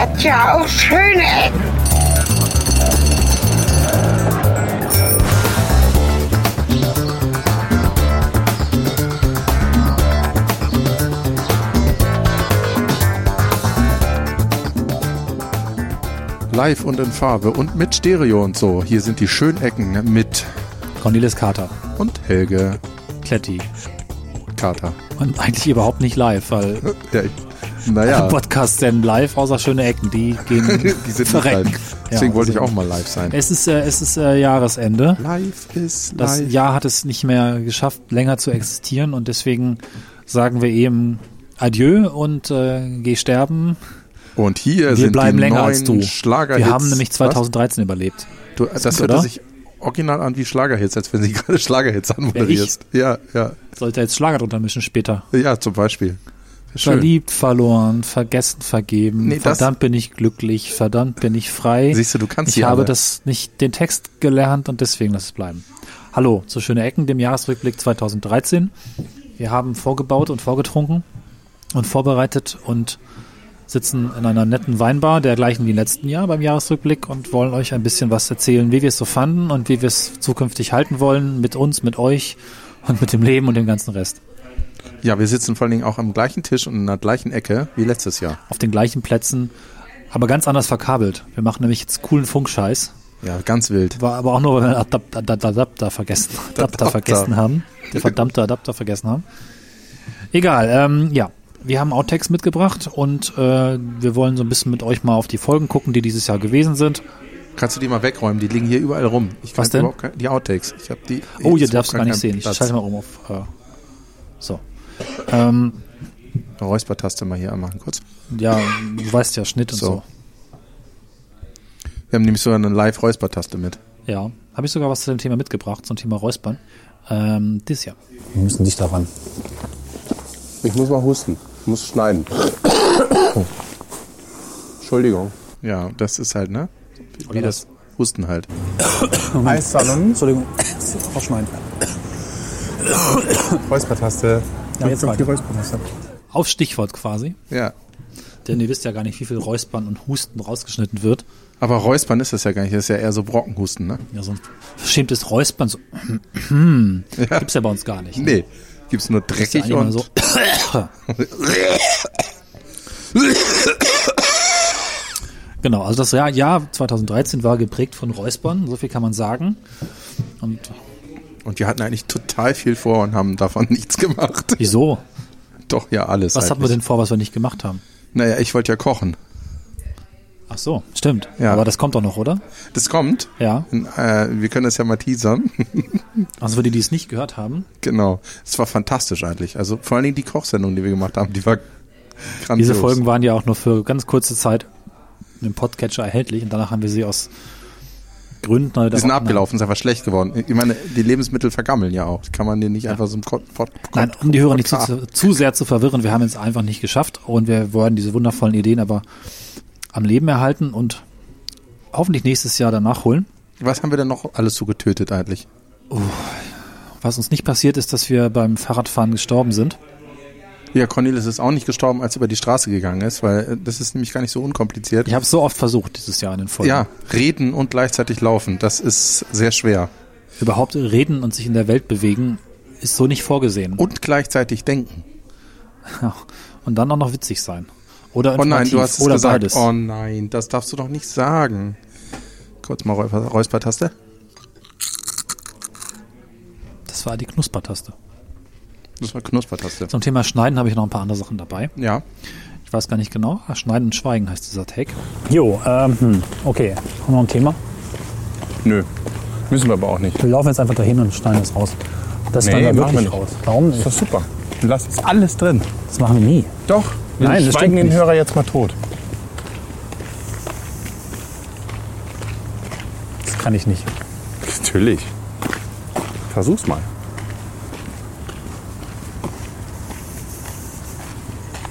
hat ja auch schöne Ecken. live und in Farbe und mit Stereo und so. Hier sind die Schönecken mit Cornelis Carter und Helge Kletti. Carter. Und eigentlich überhaupt nicht live, weil ja, naja. Podcasts denn live, außer schöne Ecken, die gehen die sind verrecken. Deswegen ja, wollte ich auch mal live sein. Es ist, äh, es ist äh, Jahresende. Live ist live. Das Jahr hat es nicht mehr geschafft, länger zu existieren und deswegen sagen wir eben Adieu und äh, geh sterben. Und hier wir sind bleiben die länger neuen als du. Schlagerhits. Wir haben nämlich 2013 Was? überlebt. Du, das hört sich original an wie Schlagerhits, als wenn sie gerade Schlagerhits anmoderierst. Ja, ja. Sollte jetzt Schlager drunter mischen später. Ja, zum Beispiel. Schön. Verliebt, verloren, vergessen, vergeben. Nee, verdammt bin ich glücklich, verdammt bin ich frei. Siehst du, du kannst Ich habe alle. das nicht den Text gelernt und deswegen lass es bleiben. Hallo zu Schöne Ecken, dem Jahresrückblick 2013. Wir haben vorgebaut und vorgetrunken und vorbereitet und sitzen in einer netten Weinbar, der gleichen wie im letzten Jahr beim Jahresrückblick und wollen euch ein bisschen was erzählen, wie wir es so fanden und wie wir es zukünftig halten wollen, mit uns, mit euch und mit dem Leben und dem ganzen Rest. Ja, wir sitzen vor allen Dingen auch am gleichen Tisch und in der gleichen Ecke wie letztes Jahr. Auf den gleichen Plätzen, aber ganz anders verkabelt. Wir machen nämlich jetzt coolen Funkscheiß. Ja, ganz wild. War aber auch nur, weil wir Adapter, Adapter, Adapter vergessen, Adapter, vergessen haben. Der verdammte Adapter vergessen haben. Egal, ähm, ja. Wir haben Outtakes mitgebracht und äh, wir wollen so ein bisschen mit euch mal auf die Folgen gucken, die dieses Jahr gewesen sind. Kannst du die mal wegräumen? Die liegen hier überall rum. Ich Was denn? Kein, die Outtakes. Ich habe die. Oh, hier darfst gar nicht sehen. Ich schalte mal um auf. Äh, so. Ähm, Räuspertaste mal hier anmachen, kurz. Ja, du weißt ja, Schnitt und so. so. Wir haben nämlich so eine Live-Räuspertaste mit. Ja, habe ich sogar was zu dem Thema mitgebracht, zum Thema Räuspern. Ähm, das ja. Wir müssen dich daran. Ich muss mal husten. Ich muss schneiden. Entschuldigung. Ja, das ist halt, ne? Wie Oder das Husten halt. Eissalon. Entschuldigung. Aufschneiden. Räuspertaste. Ja, jetzt auf die Räuspertaste. Auf Stichwort quasi. Ja. Denn ihr wisst ja gar nicht, wie viel Räuspern und Husten rausgeschnitten wird. Aber Räuspern ist das ja gar nicht. Das ist ja eher so Brockenhusten, ne? Ja, so ein verschämtes Räuspern. So, ja. Gibt's ja bei uns gar nicht. Ne? Nee. Gibt's nur dreckig ja und... So genau, also das Jahr, Jahr 2013 war geprägt von Räuspern, so viel kann man sagen. Und, und wir hatten eigentlich total viel vor und haben davon nichts gemacht. Wieso? Doch, ja, alles. Was hatten wir denn vor, was wir nicht gemacht haben? Naja, ich wollte ja kochen. Ach so, stimmt. Ja. Aber das kommt doch noch, oder? Das kommt. Ja. Äh, wir können das ja mal teasern. also für die, die es nicht gehört haben. Genau. Es war fantastisch eigentlich. Also vor allen Dingen die Kochsendung, die wir gemacht haben, die war grandios. Diese Folgen waren ja auch nur für ganz kurze Zeit im Podcatcher erhältlich und danach haben wir sie aus Gründen. Die sind abgelaufen, ist einfach schlecht geworden. Ich meine, die Lebensmittel vergammeln ja auch. Kann man den nicht ja. einfach so im Pod, Nein, um die Hörer nicht zu, zu sehr zu verwirren, wir haben es einfach nicht geschafft und wir wollen diese wundervollen Ideen aber am Leben erhalten und hoffentlich nächstes Jahr danach holen. Was haben wir denn noch alles so getötet eigentlich? Uh, was uns nicht passiert ist, dass wir beim Fahrradfahren gestorben sind. Ja, Cornelis ist auch nicht gestorben, als er über die Straße gegangen ist, weil äh, das ist nämlich gar nicht so unkompliziert. Ich habe es so oft versucht dieses Jahr in den Folgen. Ja, reden und gleichzeitig laufen, das ist sehr schwer. Überhaupt reden und sich in der Welt bewegen ist so nicht vorgesehen. Und gleichzeitig denken. Und dann auch noch witzig sein. Oder oh nein, du hast es gesagt. Beides. Oh nein, das darfst du doch nicht sagen. Kurz mal Räuspertaste. Das war die Knuspertaste. Das war Knuspertaste. Zum Thema Schneiden habe ich noch ein paar andere Sachen dabei. Ja. Ich weiß gar nicht genau. Schneiden und Schweigen heißt dieser Tag. Jo, ähm, hm, okay. Haben wir noch ein Thema? Nö. Müssen wir aber auch nicht. Wir laufen jetzt einfach dahin und schneiden es raus. Das nee, wir wirklich wir raus. Warum nicht? Das ist doch super. Du lass es alles drin. Das machen wir nie. Doch. Wir Nein, das schweigen den nicht. Hörer jetzt mal tot. Das kann ich nicht. Natürlich. Versuch's mal.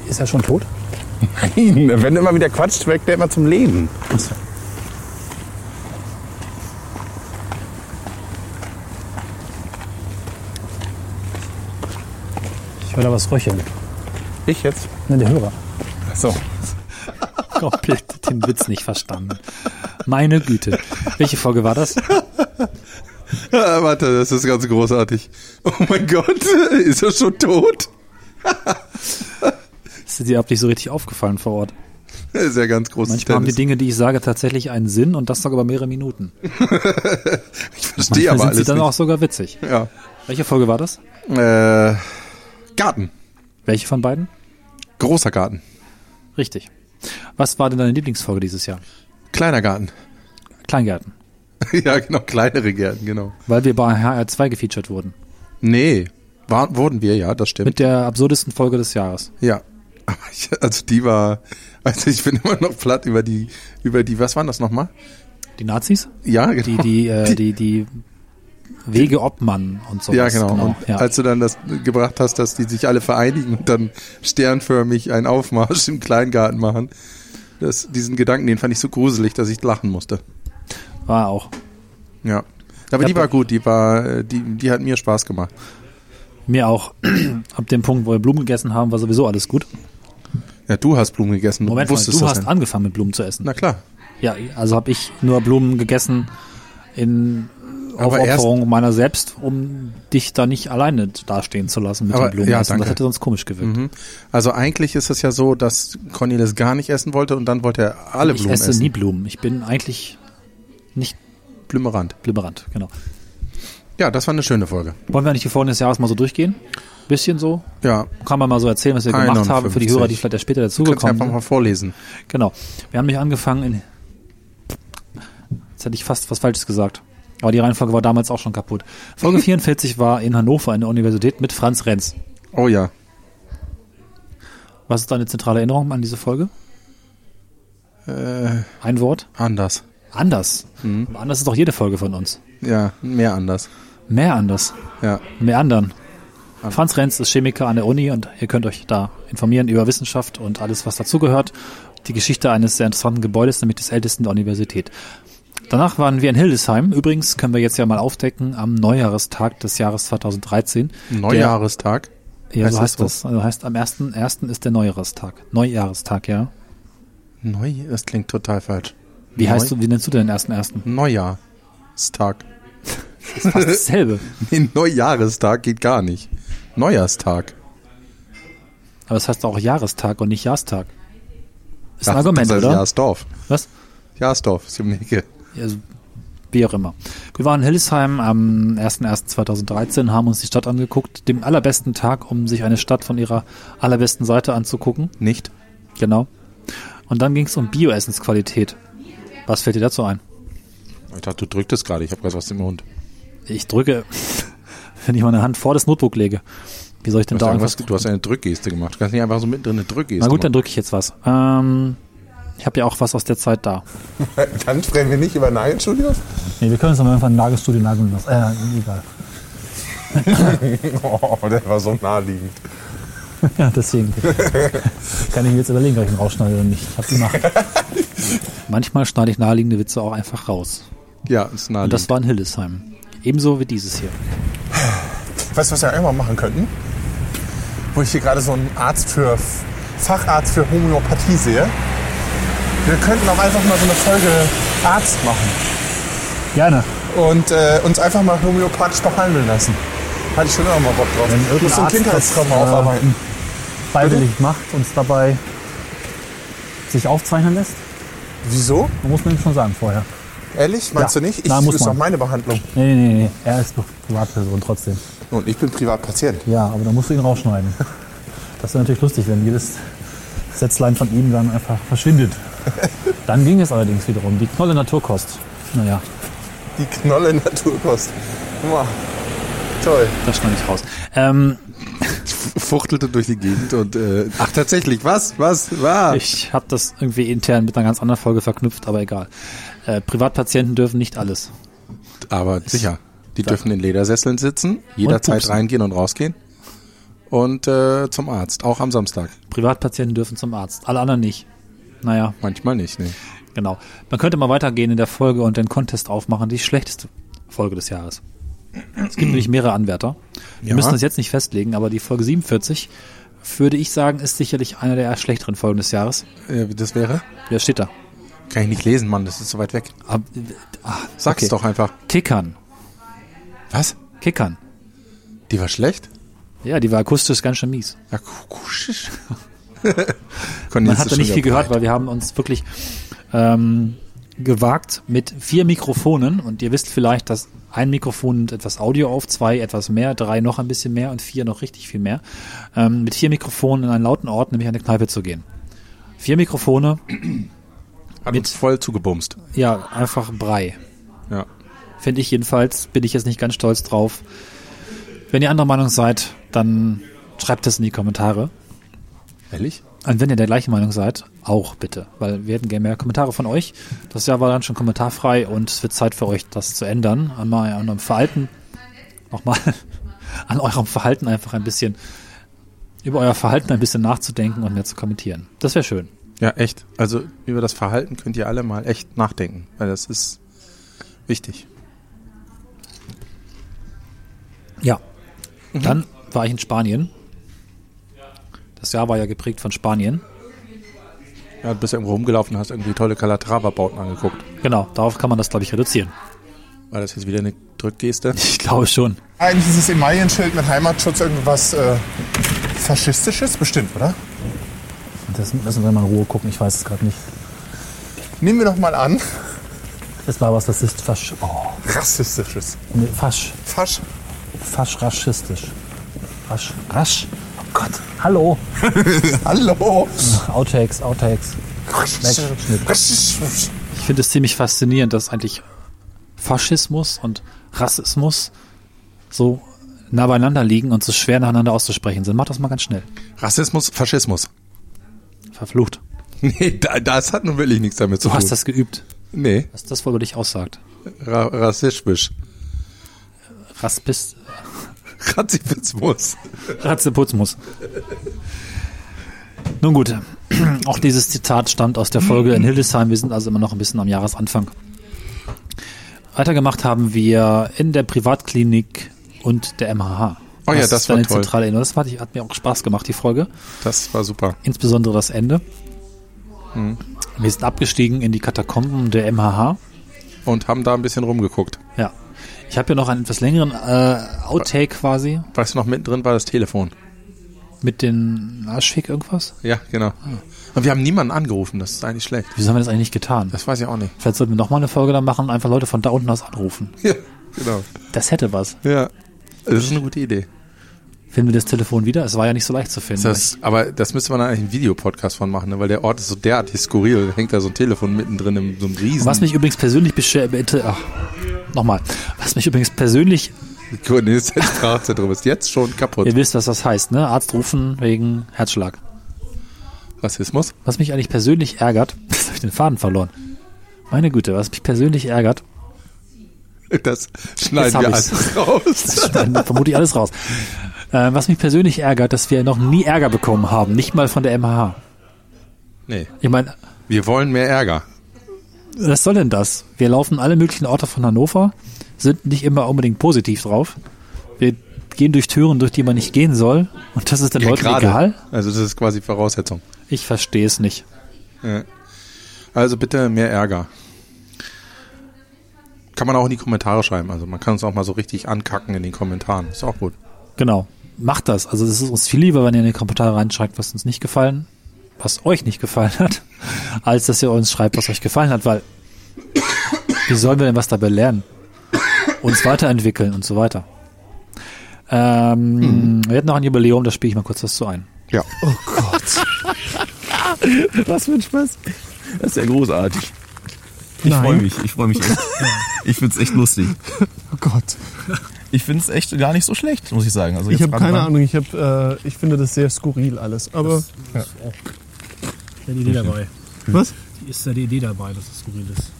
Ist er schon tot? Nein, wenn immer wieder quatscht, weckt er immer zum Leben. Achso. Ich will da was röcheln. Ich jetzt? Ne, der Hörer. Ach so. komplett den Witz nicht verstanden. Meine Güte. Welche Folge war das? Ah, warte, das ist ganz großartig. Oh mein Gott, ist er schon tot? Ist dir überhaupt nicht so richtig aufgefallen vor Ort? Das ist ja ganz großes Manchmal haben die Tennis. Dinge, die ich sage, tatsächlich einen Sinn und das sogar über mehrere Minuten. Ich verstehe Manchmal aber sind alles dann nicht. auch sogar witzig. Ja. Welche Folge war das? Äh, Garten. Welche von beiden? Großer Garten. Richtig. Was war denn deine Lieblingsfolge dieses Jahr? Kleiner Garten. Kleingärten. ja, genau, kleinere Gärten, genau. Weil wir bei HR2 gefeatured wurden. Nee, war, wurden wir, ja, das stimmt. Mit der absurdesten Folge des Jahres. Ja. Ich, also die war, also ich bin immer noch platt über die, über die, was waren das nochmal? Die Nazis? Ja, genau. Die, die, äh, die, die Wege Obmann und so. ja, genau. Und ja. als du dann das gebracht hast, dass die sich alle vereinigen und dann sternförmig einen Aufmarsch im Kleingarten machen, das, diesen Gedanken, den fand ich so gruselig, dass ich lachen musste. War auch. Ja. Aber die war gut, die war, äh, die, die hat mir Spaß gemacht. Mir auch. Ab dem Punkt, wo wir Blumen gegessen haben, war sowieso alles gut. Ja, du hast Blumen gegessen. Du Moment mal, wusstest du hast denn. angefangen mit Blumen zu essen. Na klar. Ja, also habe ich nur Blumen gegessen in Aber Aufopferung meiner selbst, um dich da nicht alleine dastehen zu lassen mit Aber- den Blumen. ja, essen. Das hätte sonst komisch gewirkt. Mhm. Also eigentlich ist es ja so, dass Cornelis gar nicht essen wollte und dann wollte er alle ich Blumen esse essen. nie Blumen. Ich bin eigentlich nicht Blümerand. blibberant, genau. Ja, das war eine schöne Folge. Wollen wir eigentlich die Folgen des Jahres mal so durchgehen? Bisschen so? Ja, Kann man mal so erzählen, was wir gemacht haben für die 51. Hörer, die vielleicht erst später dazugekommen einfach sind. mal vorlesen. Genau. Wir haben nicht angefangen in. Jetzt hätte ich fast was Falsches gesagt. Aber die Reihenfolge war damals auch schon kaputt. Folge 44 war in Hannover an der Universität mit Franz Renz. Oh ja. Was ist deine zentrale Erinnerung an diese Folge? Äh, Ein Wort? anders. Anders. Mhm. Aber anders ist doch jede Folge von uns. Ja, mehr anders. Mehr anders. Ja. Mehr anderen. Franz Renz ist Chemiker an der Uni und ihr könnt euch da informieren über Wissenschaft und alles, was dazugehört. Die Geschichte eines sehr interessanten Gebäudes, nämlich des ältesten der Universität. Danach waren wir in Hildesheim. Übrigens können wir jetzt ja mal aufdecken am Neujahrestag des Jahres 2013. Neujahrestag. Der, ja, Heißt so das heißt das. Also heißt am 1.1. ist der Neujahrestag. Neujahrestag, ja. Neu, das klingt total falsch. Wie Neu- heißt du, wie nennst du den 1.1.? Neujahrstag. Das ist fast dasselbe. Nee, Neujahrestag geht gar nicht. Neujahrstag. Aber es heißt auch Jahrestag und nicht Jahrstag. Ist ein Ach, Argument, das heißt oder? Jahrsdorf. Was? Jahrsdorf ist um die Ecke. also, wie auch immer. Wir waren in Hildesheim am 1.1.2013, haben uns die Stadt angeguckt, dem allerbesten Tag, um sich eine Stadt von ihrer allerbesten Seite anzugucken. Nicht? Genau. Und dann ging es um Bioessensqualität. Was fällt dir dazu ein? Ich dachte, du drücktest gerade. Ich habe gerade was im Mund. Ich drücke, wenn ich meine Hand vor das Notebook lege. Wie soll ich denn da einfach... irgendwas, du hast eine Drückgeste gemacht. Du kannst nicht einfach so mittendrin eine Drückgeste Na gut, dann machen. drücke ich jetzt was. Ähm, ich habe ja auch was aus der Zeit da. Dann sprechen wir nicht über Nagelstudios? Nee, wir können uns aber einfach ein Nagelstudio nageln lassen. Äh, egal. Oh, der war so naheliegend. Ja, deswegen. Kann ich mir jetzt überlegen, ob ich ihn rausschneide oder nicht. Ich hab die Macht. Manchmal schneide ich naheliegende Witze auch einfach raus. Ja, ist Und naheliegend. das war in Hildesheim. Ebenso wie dieses hier. Weißt du, was wir einmal machen könnten? Wo ich hier gerade so einen Arzt für Facharzt für Homöopathie sehe. Wir könnten auch einfach mal so eine Folge Arzt machen Gerne. und äh, uns einfach mal homöopathisch behandeln lassen. Hatte ich schon immer mal Bock drauf. Wenn Ich muss so ein Kindheitstrauma äh, aufarbeiten. Freiwillig macht uns dabei sich aufzeichnen lässt. Wieso? Man muss man ihm schon sagen vorher. Ehrlich? Meinst Ja. du nicht? Ich, Na, muss ist doch man. meine Behandlung. Nee, nee, nee. Er ist doch Privatperson trotzdem. Und ich bin Privatpatient. Ja, aber da musst du ihn rausschneiden. Das wäre natürlich lustig, wenn jedes Sätzlein von ihm dann einfach verschwindet. Dann ging es allerdings wiederum. Die Knolle Naturkost. Naja, Die Knolle Naturkost. Wow. Toll. Das schneide ich raus. Ähm, fuchtelte durch die Gegend und äh, ach tatsächlich, was? Was? War? ich habe das irgendwie intern mit einer ganz anderen Folge verknüpft, aber egal. Äh, Privatpatienten dürfen nicht alles. Aber sicher. Die dürfen in Ledersesseln sitzen, jederzeit reingehen und rausgehen. Und äh, zum Arzt, auch am Samstag. Privatpatienten dürfen zum Arzt, alle anderen nicht. Naja, Manchmal nicht, nee. genau. Man könnte mal weitergehen in der Folge und den Contest aufmachen, die schlechteste Folge des Jahres. Es gibt nämlich mehrere Anwärter. Wir Ja. müssen das jetzt nicht festlegen, aber die Folge 47 würde ich sagen, ist sicherlich eine der schlechteren Folgen des Jahres. Äh, das wäre? Wer steht da? Kann ich nicht lesen, Mann, das ist so weit weg. Ab, ah, Sag's okay. doch einfach. Kickern. Was? Kickern. Die war schlecht? Ja, die war akustisch ganz schön mies. Akustisch. Man hat da nicht viel gehört, weil wir haben uns wirklich ähm, gewagt mit vier Mikrofonen und ihr wisst vielleicht, dass ein Mikrofon nimmt etwas Audio auf, zwei etwas mehr, drei noch ein bisschen mehr und vier noch richtig viel mehr. Ähm, mit vier Mikrofonen in einen lauten Ort, nämlich an eine Kneipe zu gehen. Vier Mikrofone, Hat mit- uns voll zugebumst. ja, einfach Brei. Ja. Finde ich jedenfalls, bin ich jetzt nicht ganz stolz drauf. Wenn ihr anderer Meinung seid, dann schreibt es in die Kommentare. Ehrlich? Und wenn ihr der gleichen Meinung seid, auch bitte. Weil wir hätten gerne mehr Kommentare von euch. Das Jahr war dann schon kommentarfrei und es wird Zeit für euch, das zu ändern. Einmal an eurem Verhalten, nochmal an eurem Verhalten einfach ein bisschen, über euer Verhalten ein bisschen nachzudenken und mehr zu kommentieren. Das wäre schön. Ja, echt. Also über das Verhalten könnt ihr alle mal echt nachdenken, weil das ist wichtig. Ja. Dann war ich in Spanien. Das Jahr war ja geprägt von Spanien. Ja, du bist irgendwo rumgelaufen und hast irgendwie tolle Calatrava-Bauten angeguckt. Genau, darauf kann man das, glaube ich, reduzieren. War das jetzt wieder eine Drückgeste? Ich glaube schon. Eigentlich dieses Emaillenschild mit Heimatschutz irgendwas äh, Faschistisches? Bestimmt, oder? Das müssen wir mal in Ruhe gucken, ich weiß es gerade nicht. Nehmen wir doch mal an. Das war was, das ist fasch, oh, Rassistisches. nee, fasch, Fasch. fasch rassistisch. Fasch, rasch. Oh Gott, hallo. Hallo. Outtakes, Outtakes. Ich finde es ziemlich faszinierend, dass eigentlich Faschismus und Rassismus so nah beieinander liegen und so schwer nacheinander auszusprechen sind. Mach das mal ganz schnell. Rassismus, Faschismus. Verflucht. Nee, da, das hat nun wirklich nichts damit zu Du tun. hast das geübt. nee, Was das wohl über dich aussagt. Ra rassistisch. Raspist, Rassismus. Ratzeputz Nun gut, auch dieses Zitat stammt aus der Folge in Hildesheim. Wir sind also immer noch ein bisschen am Jahresanfang. Weitergemacht haben wir in der Privatklinik und der MHH. Oh ja, das ist war eine toll. zentrale Erinnerung. Das hat, hat mir auch Spaß gemacht, die Folge. Das war super. Insbesondere das Ende. Hm. Wir sind abgestiegen in die Katakomben der MHH. Und haben da ein bisschen rumgeguckt. Ja. Ich habe ja noch einen etwas längeren äh, Outtake quasi Weißt du noch, mittendrin war das Telefon. mit den Aschfick irgendwas. Ja, genau. Und wir haben niemanden angerufen, das ist eigentlich schlecht. Wieso haben wir das eigentlich nicht getan? Das weiß ich auch nicht. Vielleicht sollten wir noch mal eine Folge da machen und einfach Leute von da unten aus anrufen. Ja, genau. Das hätte was. Ja, das ist eine gute Idee. Finden wir das Telefon wieder? Es war ja nicht so leicht zu finden. Das, aber das müsste man eigentlich einen Videopodcast von machen, ne? weil der Ort ist so derartig skurril. Da hängt da so ein Telefon mittendrin in so einem riesen... Was mich übrigens persönlich beschäftigt, ach, nochmal, was mich übrigens persönlich, Sprachzentrum ist jetzt schon kaputt. ihr wisst, was das heißt, ne? Arzt rufen wegen Herzschlag. Rassismus? Was mich eigentlich persönlich ärgert, jetzt habe ich den Faden verloren. Meine Güte, was mich persönlich ärgert, Das schneiden wir ich's. alles raus. dann vermute ich alles raus. Äh, was mich persönlich ärgert, dass wir noch nie Ärger bekommen haben, nicht mal von der MHH. nee, Ich meine, wir wollen mehr Ärger. was soll denn das? Wir laufen alle möglichen Orte von Hannover, sind nicht immer unbedingt positiv drauf. Wir gehen durch Türen, durch die man nicht gehen soll. Und das ist den Leuten gerade. egal? Also das ist quasi Voraussetzung. Ich verstehe es nicht. Ja. Also bitte mehr Ärger. Kann man auch in die Kommentare schreiben. Also man kann uns auch mal so richtig ankacken in den Kommentaren. Ist auch gut. Genau. Macht das. Also es ist uns viel lieber, wenn ihr in die Kommentare reinschreibt, was uns nicht gefallen, was euch nicht gefallen hat, als dass ihr uns schreibt, was euch gefallen hat, weil wie sollen wir denn was dabei lernen? Uns weiterentwickeln und so weiter. Ähm, Wir hatten noch ein Jubiläum, da spiele ich mal kurz was zu ein. Ja. Was für ein Spaß. Das ist ja großartig. Ich freue mich, ich freue mich echt. Ich find's echt lustig. Oh Gott. Ich find's echt gar nicht so schlecht, muss ich sagen. Also Ich habe keine Ahnung, ich, hab, äh, ich finde das sehr skurril alles. Aber Die Idee dabei. was? Die ist ja die Idee dabei, dass es skurril ist.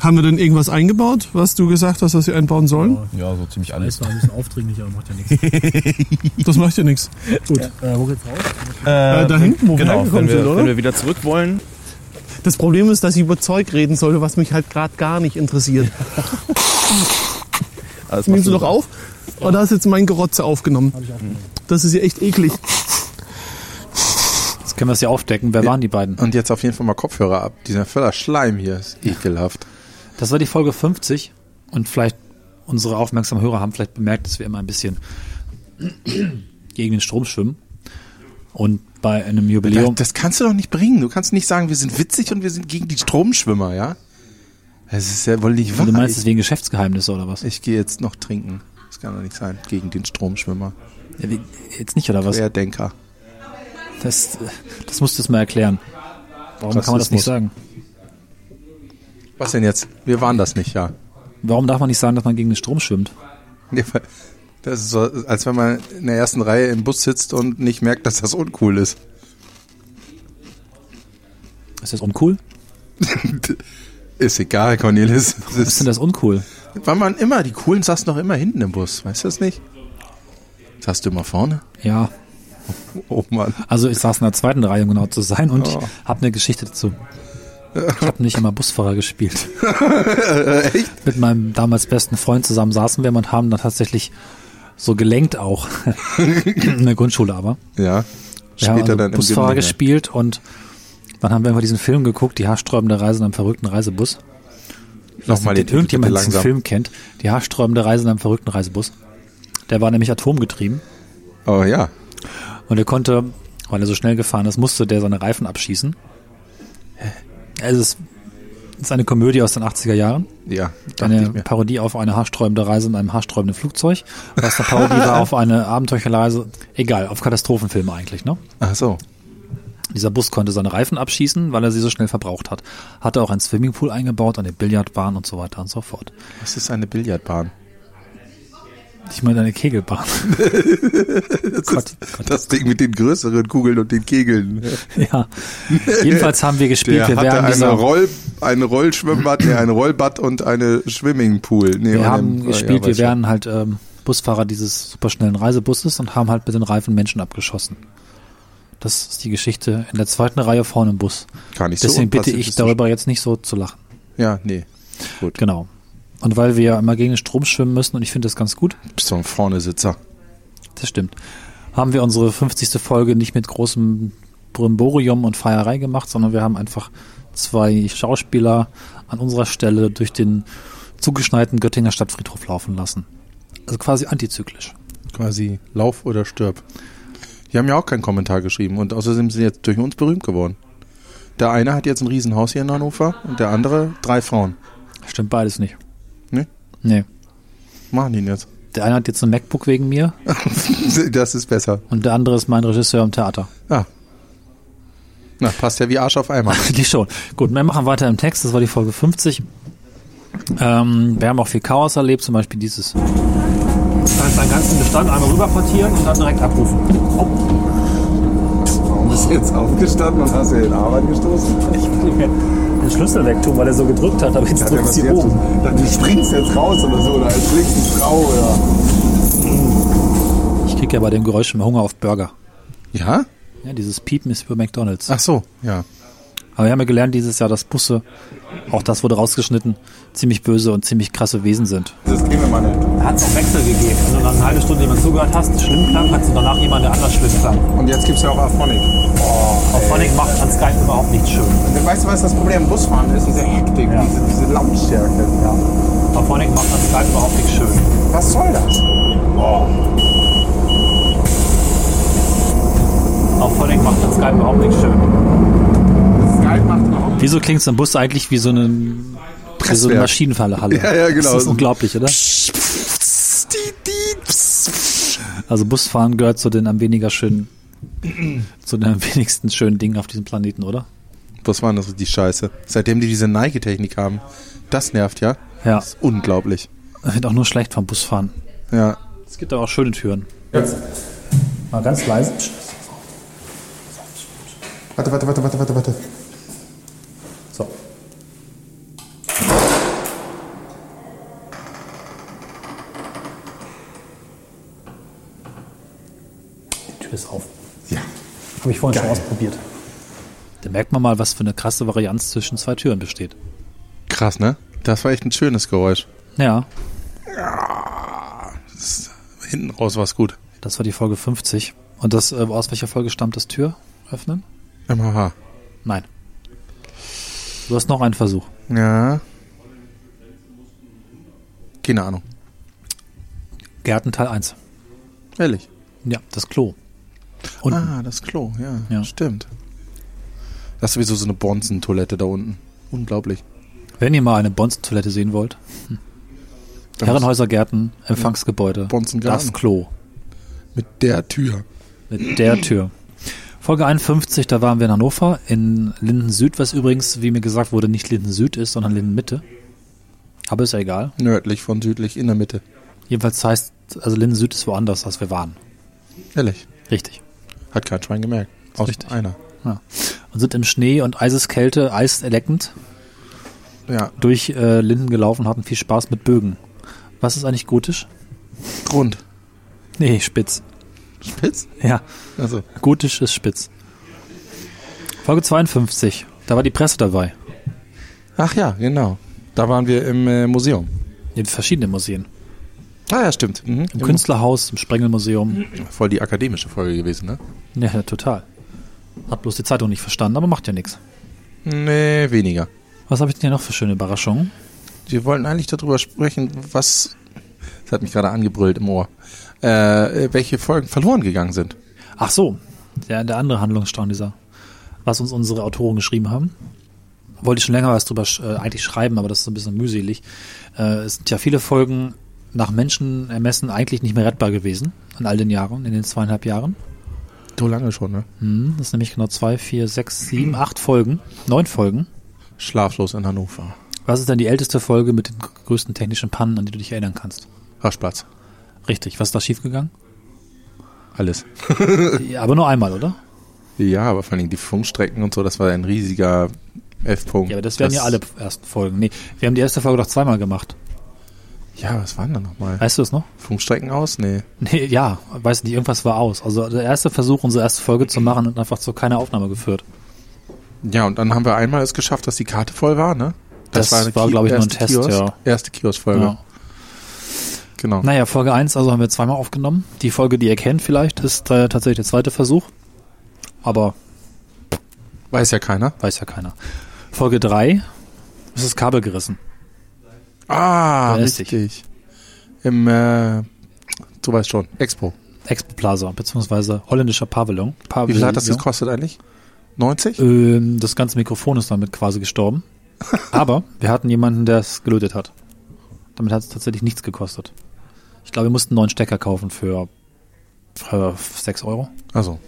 Haben wir denn irgendwas eingebaut, was du gesagt hast, dass wir einbauen sollen? Ja, so ziemlich alles. war ein bisschen aufdringlich, aber macht ja nichts. Das macht ja nichts. Gut, äh, wo geht's raus? Äh, da hinten, wo wir genau, hergekommen wenn wir, sind, oder? Wenn wir wieder zurück wollen, Das Problem ist, dass ich über Zeug reden sollte, was mich halt gerade gar nicht interessiert. alles Nimmst du doch auf? Oh, da ist jetzt mein Gerotze aufgenommen. Das ist ja echt eklig. Jetzt können wir es ja aufdecken. Wer waren die beiden? Und jetzt auf jeden Fall mal Kopfhörer ab. Dieser voller Schleim hier ist ekelhaft. Das war die Folge 50 und vielleicht unsere aufmerksamen Hörer haben vielleicht bemerkt, dass wir immer ein bisschen gegen den Strom schwimmen. Und bei einem Das, Jubiläum, das kannst du doch nicht bringen. Du kannst nicht sagen, wir sind witzig und wir sind gegen die Stromschwimmer, ja? Das ist ja wohl nicht wahr. du meinst es wegen Geschäftsgeheimnisse oder was? ich gehe jetzt noch trinken. Das kann doch nicht sein. Gegen den Stromschwimmer. Ja, wie- Jetzt nicht oder was? Querdenker. Das, das musst du es mal erklären. Warum kann man das nicht Rassismus. sagen? Was denn jetzt? Wir waren das nicht, ja. Warum darf man nicht sagen, dass man gegen den Strom schwimmt? Das ist so, als wenn man in der ersten Reihe im Bus sitzt und nicht merkt, dass das uncool ist. Ist das uncool? Ist egal, Cornelis. Das Was ist denn das uncool? War man immer, die Coolen saßen doch immer hinten im Bus, weißt du das nicht? Saß du immer vorne? Ja, Oh Mann. also ich saß in der zweiten Reihe, um genau zu sein, und Oh. habe eine Geschichte dazu. Ich habe nicht immer Busfahrer gespielt. Echt? Mit meinem damals besten Freund zusammen saßen wir und haben dann tatsächlich so gelenkt auch. in der Grundschule aber. Ja. Wir haben also im Busfahrer Gymnasium. gespielt und dann haben wir einfach diesen Film geguckt, die haarsträubende Reise in einem verrückten Reisebus. Nochmal den den irgendjemand diesen. Film kennt. Die haarsträubende Reise in einem verrückten Reisebus. Der war nämlich atomgetrieben Oh ja. und er konnte, weil er so schnell gefahren ist, musste der seine Reifen abschießen. Es ist, ist eine Komödie aus den 80er Jahren. Ja, Eine. Parodie auf eine haarsträubende Reise in einem haarsträubenden Flugzeug. Was eine Parodie war auf eine abenteuerliche Reise, egal, auf Katastrophenfilme eigentlich, ne? Ach so. Dieser Bus konnte seine Reifen abschießen, weil er sie so schnell verbraucht hat. Hatte auch einen Swimmingpool eingebaut, eine Billardbahn und so weiter und so fort. Was ist eine Billardbahn? Ich meine eine Kegelbahn. Gott, Gott. Das Ding mit den größeren Kugeln und den Kegeln. Ja. Jedenfalls haben wir gespielt, Der wir hatte eine dieser, Roll, ein Rollschwimmbad, nee, ein Rollbad und eine Swimmingpool. Nee, wir haben ein- gespielt, ja, wir wären halt ähm, Busfahrer dieses superschnellen Reisebusses und haben halt mit den Reifen Menschen abgeschossen. Das ist die Geschichte in der zweiten Reihe vorne im Bus. Gar nicht so Deswegen bitte ich darüber jetzt nicht so zu lachen. Ja, nee. Gut. Genau. Und weil wir immer gegen den Strom schwimmen müssen und ich finde das ganz gut, Bist doch ein Vorne-Sitzer. das stimmt, haben wir unsere 50. Folge nicht mit großem Brimborium und Feierei gemacht, sondern wir haben einfach zwei Schauspieler an unserer Stelle durch den zugeschneiten Göttinger Stadtfriedhof laufen lassen. Also quasi antizyklisch. Quasi Lauf oder stirb. Die haben ja auch keinen Kommentar geschrieben und außerdem sind sie jetzt durch uns berühmt geworden. Der eine hat jetzt ein Riesenhaus hier in Hannover und der andere drei Frauen. Stimmt beides nicht. Nee? Nee. Machen die ihn jetzt. Der eine hat jetzt ein MacBook wegen mir Das ist besser. und der andere ist mein Regisseur im Theater. Ah. Na, passt ja wie Arsch auf Eimer. Die schon. Gut, wir machen weiter im Text. Das war die Folge 50. Ähm, wir haben auch viel Chaos erlebt, zum Beispiel dieses. Du kannst deinen ganzen Bestand einmal rüberportieren und dann direkt abrufen. Warum bist du jetzt aufgestanden und hast dir den Arbeit gestoßen? Ich will mir den Schlüssel wegtun, weil er so gedrückt hat, aber jetzt Ja, drückt sie jetzt? oben. Dann du springst jetzt raus oder so, oder als schlägst eine Frau oder. Ich krieg ja bei dem Geräusch immer Hunger auf Burger. Ja? Ja, dieses Piepen ist über McDonalds. Ach so, ja. Aber wir haben ja gelernt dieses Jahr, dass Busse, auch das wurde rausgeschnitten, ziemlich böse und ziemlich krasse Wesen sind. Das gehen wir mal nicht. Da hat es auch Wechsel gegeben. Wenn du dann eine halbe Stunde jemand zugehört hast, schlimm klang, hattest du danach jemand, der anders schlimm klang. Und jetzt gibt's ja auch Aphonic. Auf Phonic macht an Skype überhaupt nicht schön. Weißt du, was das Problem im Busfahren ist? Diese Hektik, diese, diese Lautstärke. Auf Phonic macht an Skype überhaupt nicht schön. Was soll das? Auf Phonic macht an Skype überhaupt nicht schön. Skype macht überhaupt Wieso klingt es im Bus eigentlich wie so eine, wie so eine Presswerk. Maschinenhalle? Ja, ja, genau. Das ist unglaublich, oder? Also Busfahren gehört zu den am weniger schönen, zu den am wenigsten schönen Dingen auf diesem Planeten, oder? Was war das die Scheiße? Seitdem die diese Neigetechnik haben. Das nervt, ja? Ja. Das ist unglaublich. Wird auch nur schlecht vom Busfahren. Ja. Es gibt aber auch schöne Türen. Mal ganz leise. Warte, warte, warte, warte, warte, warte. So. Ist auf. Ja. Habe ich vorhin schon ausprobiert. Da merkt man mal, was für eine krasse Varianz zwischen zwei Türen besteht. Krass, ne? Das war echt ein schönes Geräusch. Ja, Hinten raus war's gut. das war die Folge 50. Und das, äh, aus welcher Folge stammt das Tür öffnen? MHH. Nein. Du hast noch einen Versuch. Ja. Keine Ahnung. Gärten Teil 1. Ehrlich. Ja, das Klo. Unten. Ah, das Klo, ja. Ja. Stimmt. Das ist sowieso so eine Bonzen-Toilette da unten. Unglaublich. Wenn ihr mal eine Bonzentoilette sehen wollt, Da Herrenhäuser, Gärten, Empfangsgebäude, Bonzengarten. das Klo Mit der Tür. mit der Tür. Folge 51, da waren wir in Hannover, in Linden Süd, was übrigens, wie mir gesagt wurde, nicht Linden Süd ist, sondern Linden Mitte. Aber ist ja egal. Nördlich von südlich in der Mitte. Jedenfalls heißt, also Linden Süd ist woanders, als wir waren. Ehrlich. Richtig. Hat kein Schwein gemerkt. Außer Richtig. einer. Ja. Und sind im Schnee und Eiseskälte, eiserleckend Ja. durch äh, Linden gelaufen, hatten viel Spaß mit Bögen. Was ist eigentlich gotisch? Grund. Nee, spitz. Spitz? Ja, Also. gotisch ist spitz. Folge 52, da war die Presse dabei. Ach ja, genau. Da waren wir im äh, Museum. In verschiedenen Museen. Ah ja, stimmt. Mhm. Im Künstlerhaus, im Sprengelmuseum. Voll die akademische Folge gewesen, ne? Ja, total. Hab bloß die Zeitung nicht verstanden, aber macht ja nichts. Nee, weniger. Was habe ich denn hier noch für schöne Überraschungen? Wir wollten eigentlich darüber sprechen, was. Das hat mich gerade angebrüllt im Ohr. Äh, welche Folgen verloren gegangen sind. Ach so, der, der andere Handlungsstrang dieser, was uns unsere Autoren geschrieben haben. Wollte ich schon länger was drüber sch- äh, eigentlich schreiben, aber das ist so ein bisschen mühselig. Äh, es sind ja viele Folgen nach Menschenermessen eigentlich nicht mehr rettbar gewesen in all den Jahren, in den zweieinhalb Jahren. So lange schon, ne? Hm, das sind nämlich genau zwei, vier, sechs, sieben, acht Folgen, neun Folgen. Schlaflos in Hannover. Was ist denn die älteste Folge mit den größten technischen Pannen, an die du dich erinnern kannst? Raschplatz. Richtig, was ist da schiefgegangen? Alles. ja, aber nur einmal, oder? Ja, aber vor allem die Funkstrecken und so, das war ein riesiger F-Punkt. Ja, aber das wären ja alle ersten Folgen. Nee, wir haben die erste Folge doch zweimal gemacht. Ja, was waren da nochmal? Weißt du es noch? Funkstrecken aus? Nee. Nee, ja, weiß nicht, irgendwas war aus. Also der erste Versuch, unsere erste Folge zu machen, hat einfach zu keiner Aufnahme geführt. Ja, und dann haben wir einmal es geschafft, dass die Karte voll war, ne? Das eine war, Ki- glaub ich, nur ein Test, Kiosk, ja. Erste Kiosk-Folge. Ja. Genau. Naja, Folge 1, also haben wir zweimal aufgenommen. Die Folge, die ihr kennt vielleicht, ist äh, tatsächlich der zweite Versuch. Aber Weiß ja keiner. weiß ja keiner. Folge 3 ist das Kabel gerissen. Ah, richtig. Im, äh, du weißt schon, Expo. Expo Plaza, beziehungsweise holländischer Pavillon. Wie Pavillon. viel hat das gekostet eigentlich? 90? Ähm, das ganze Mikrofon ist damit quasi gestorben. Aber wir hatten jemanden, der es gelötet hat. Damit hat es tatsächlich nichts gekostet. Ich glaube, wir mussten einen neuen Stecker kaufen für, für 6 Euro. Also,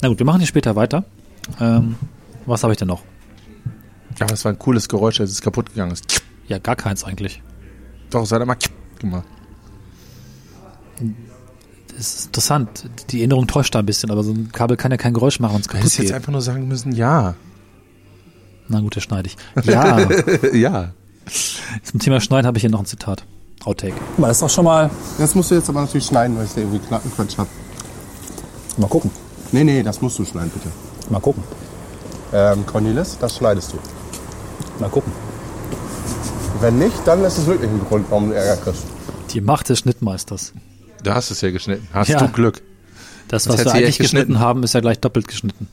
Na gut, wir machen hier später weiter. Ähm, was habe ich denn noch? Aber es war ein cooles Geräusch, als es kaputt gegangen ist. Ja, gar keins eigentlich. Doch, es hat immer gemacht. Das ist interessant. Die Erinnerung täuscht da ein bisschen, aber so ein Kabel kann ja kein Geräusch machen, wenn es Du kaputt hättest jetzt geht. einfach nur sagen müssen, ja. Na gut, das schneide ich. Ja, ja. zum Thema Schneiden habe ich hier noch ein Zitat. Outtake. Aber das ist doch schon mal. Das musst du jetzt aber natürlich schneiden, weil ich da irgendwie Quatsch habe. Mal gucken. Nee, nee, das musst du schneiden, bitte. Mal gucken. Ähm, Cornelis, das schneidest du. Mal gucken. Wenn nicht, dann ist es wirklich ein Grund, warum du Ärger kriegst. Die Macht des Schnittmeisters. Da hast du es ja geschnitten. Hast Ja. du Glück. Das, Das was hätte wir sie eigentlich echt geschnitten. geschnitten haben, ist ja gleich doppelt geschnitten.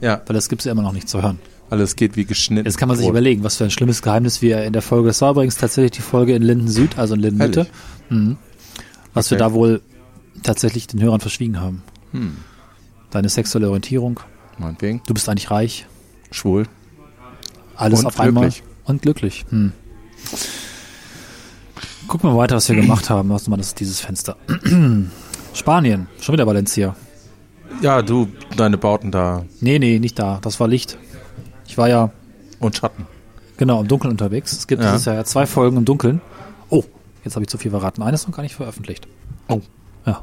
Ja, Weil das gibt es ja immer noch nicht zu hören. alles geht wie geschnitten. Jetzt kann man sich Brot. überlegen, was für ein schlimmes Geheimnis wir in der Folge, das war übrigens tatsächlich die Folge in Linden Süd, also in Linden Mitte, mhm. was wir Okay. da wohl tatsächlich den Hörern verschwiegen haben. Hm. Deine sexuelle Orientierung, Meinetwegen. du bist eigentlich reich, Schwul. Alles Und auf einmal. glücklich. Und glücklich. Hm. Gucken wir weiter, was wir gemacht haben. Was mal das ist dieses Fenster. Spanien, schon wieder Valencia. Ja, du, deine Bauten da Nee, nee, nicht da. Das war Licht. Ich war ja und Schatten. Genau, im Dunkeln unterwegs. Es gibt Ja. dieses Jahr ja zwei Folgen im Dunkeln. Oh, jetzt habe ich zu viel verraten. Eine ist noch gar nicht veröffentlicht. Oh. Ja.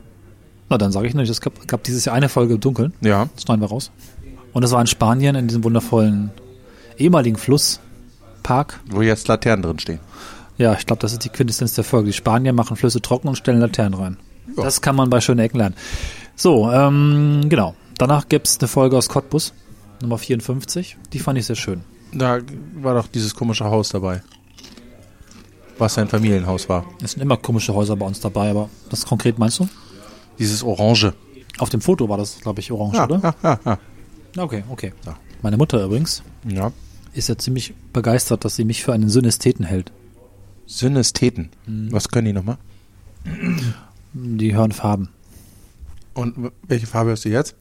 Na, dann sage ich nicht, es gab, gab dieses Jahr eine Folge im Dunkeln. Ja. Das schneiden wir raus. Und das war in Spanien, in diesem wundervollen ehemaligen Flusspark. Wo jetzt Laternen drin stehen. Ja, ich glaube, das ist die Quintessenz der Folge. Die Spanier machen Flüsse trocken und stellen Laternen rein. Ja. Das kann man bei schönen Ecken lernen. So, ähm, genau. Danach gibt's eine Folge aus Cottbus, Nummer 54. Die fand ich sehr schön. Da war doch dieses komische Haus dabei. Was ein Familienhaus war. Es sind immer komische Häuser bei uns dabei, aber was konkret meinst du? Dieses Orange. Auf dem Foto war das, glaube ich, orange, Ja, oder? ja, ja, ja. Okay, okay. Meine Mutter übrigens ja. Ist ja ziemlich begeistert, dass sie mich für einen Synästheten hält. Synästheten. Mhm. Was können die nochmal? Die hören Farben. Und welche Farbe hast du jetzt?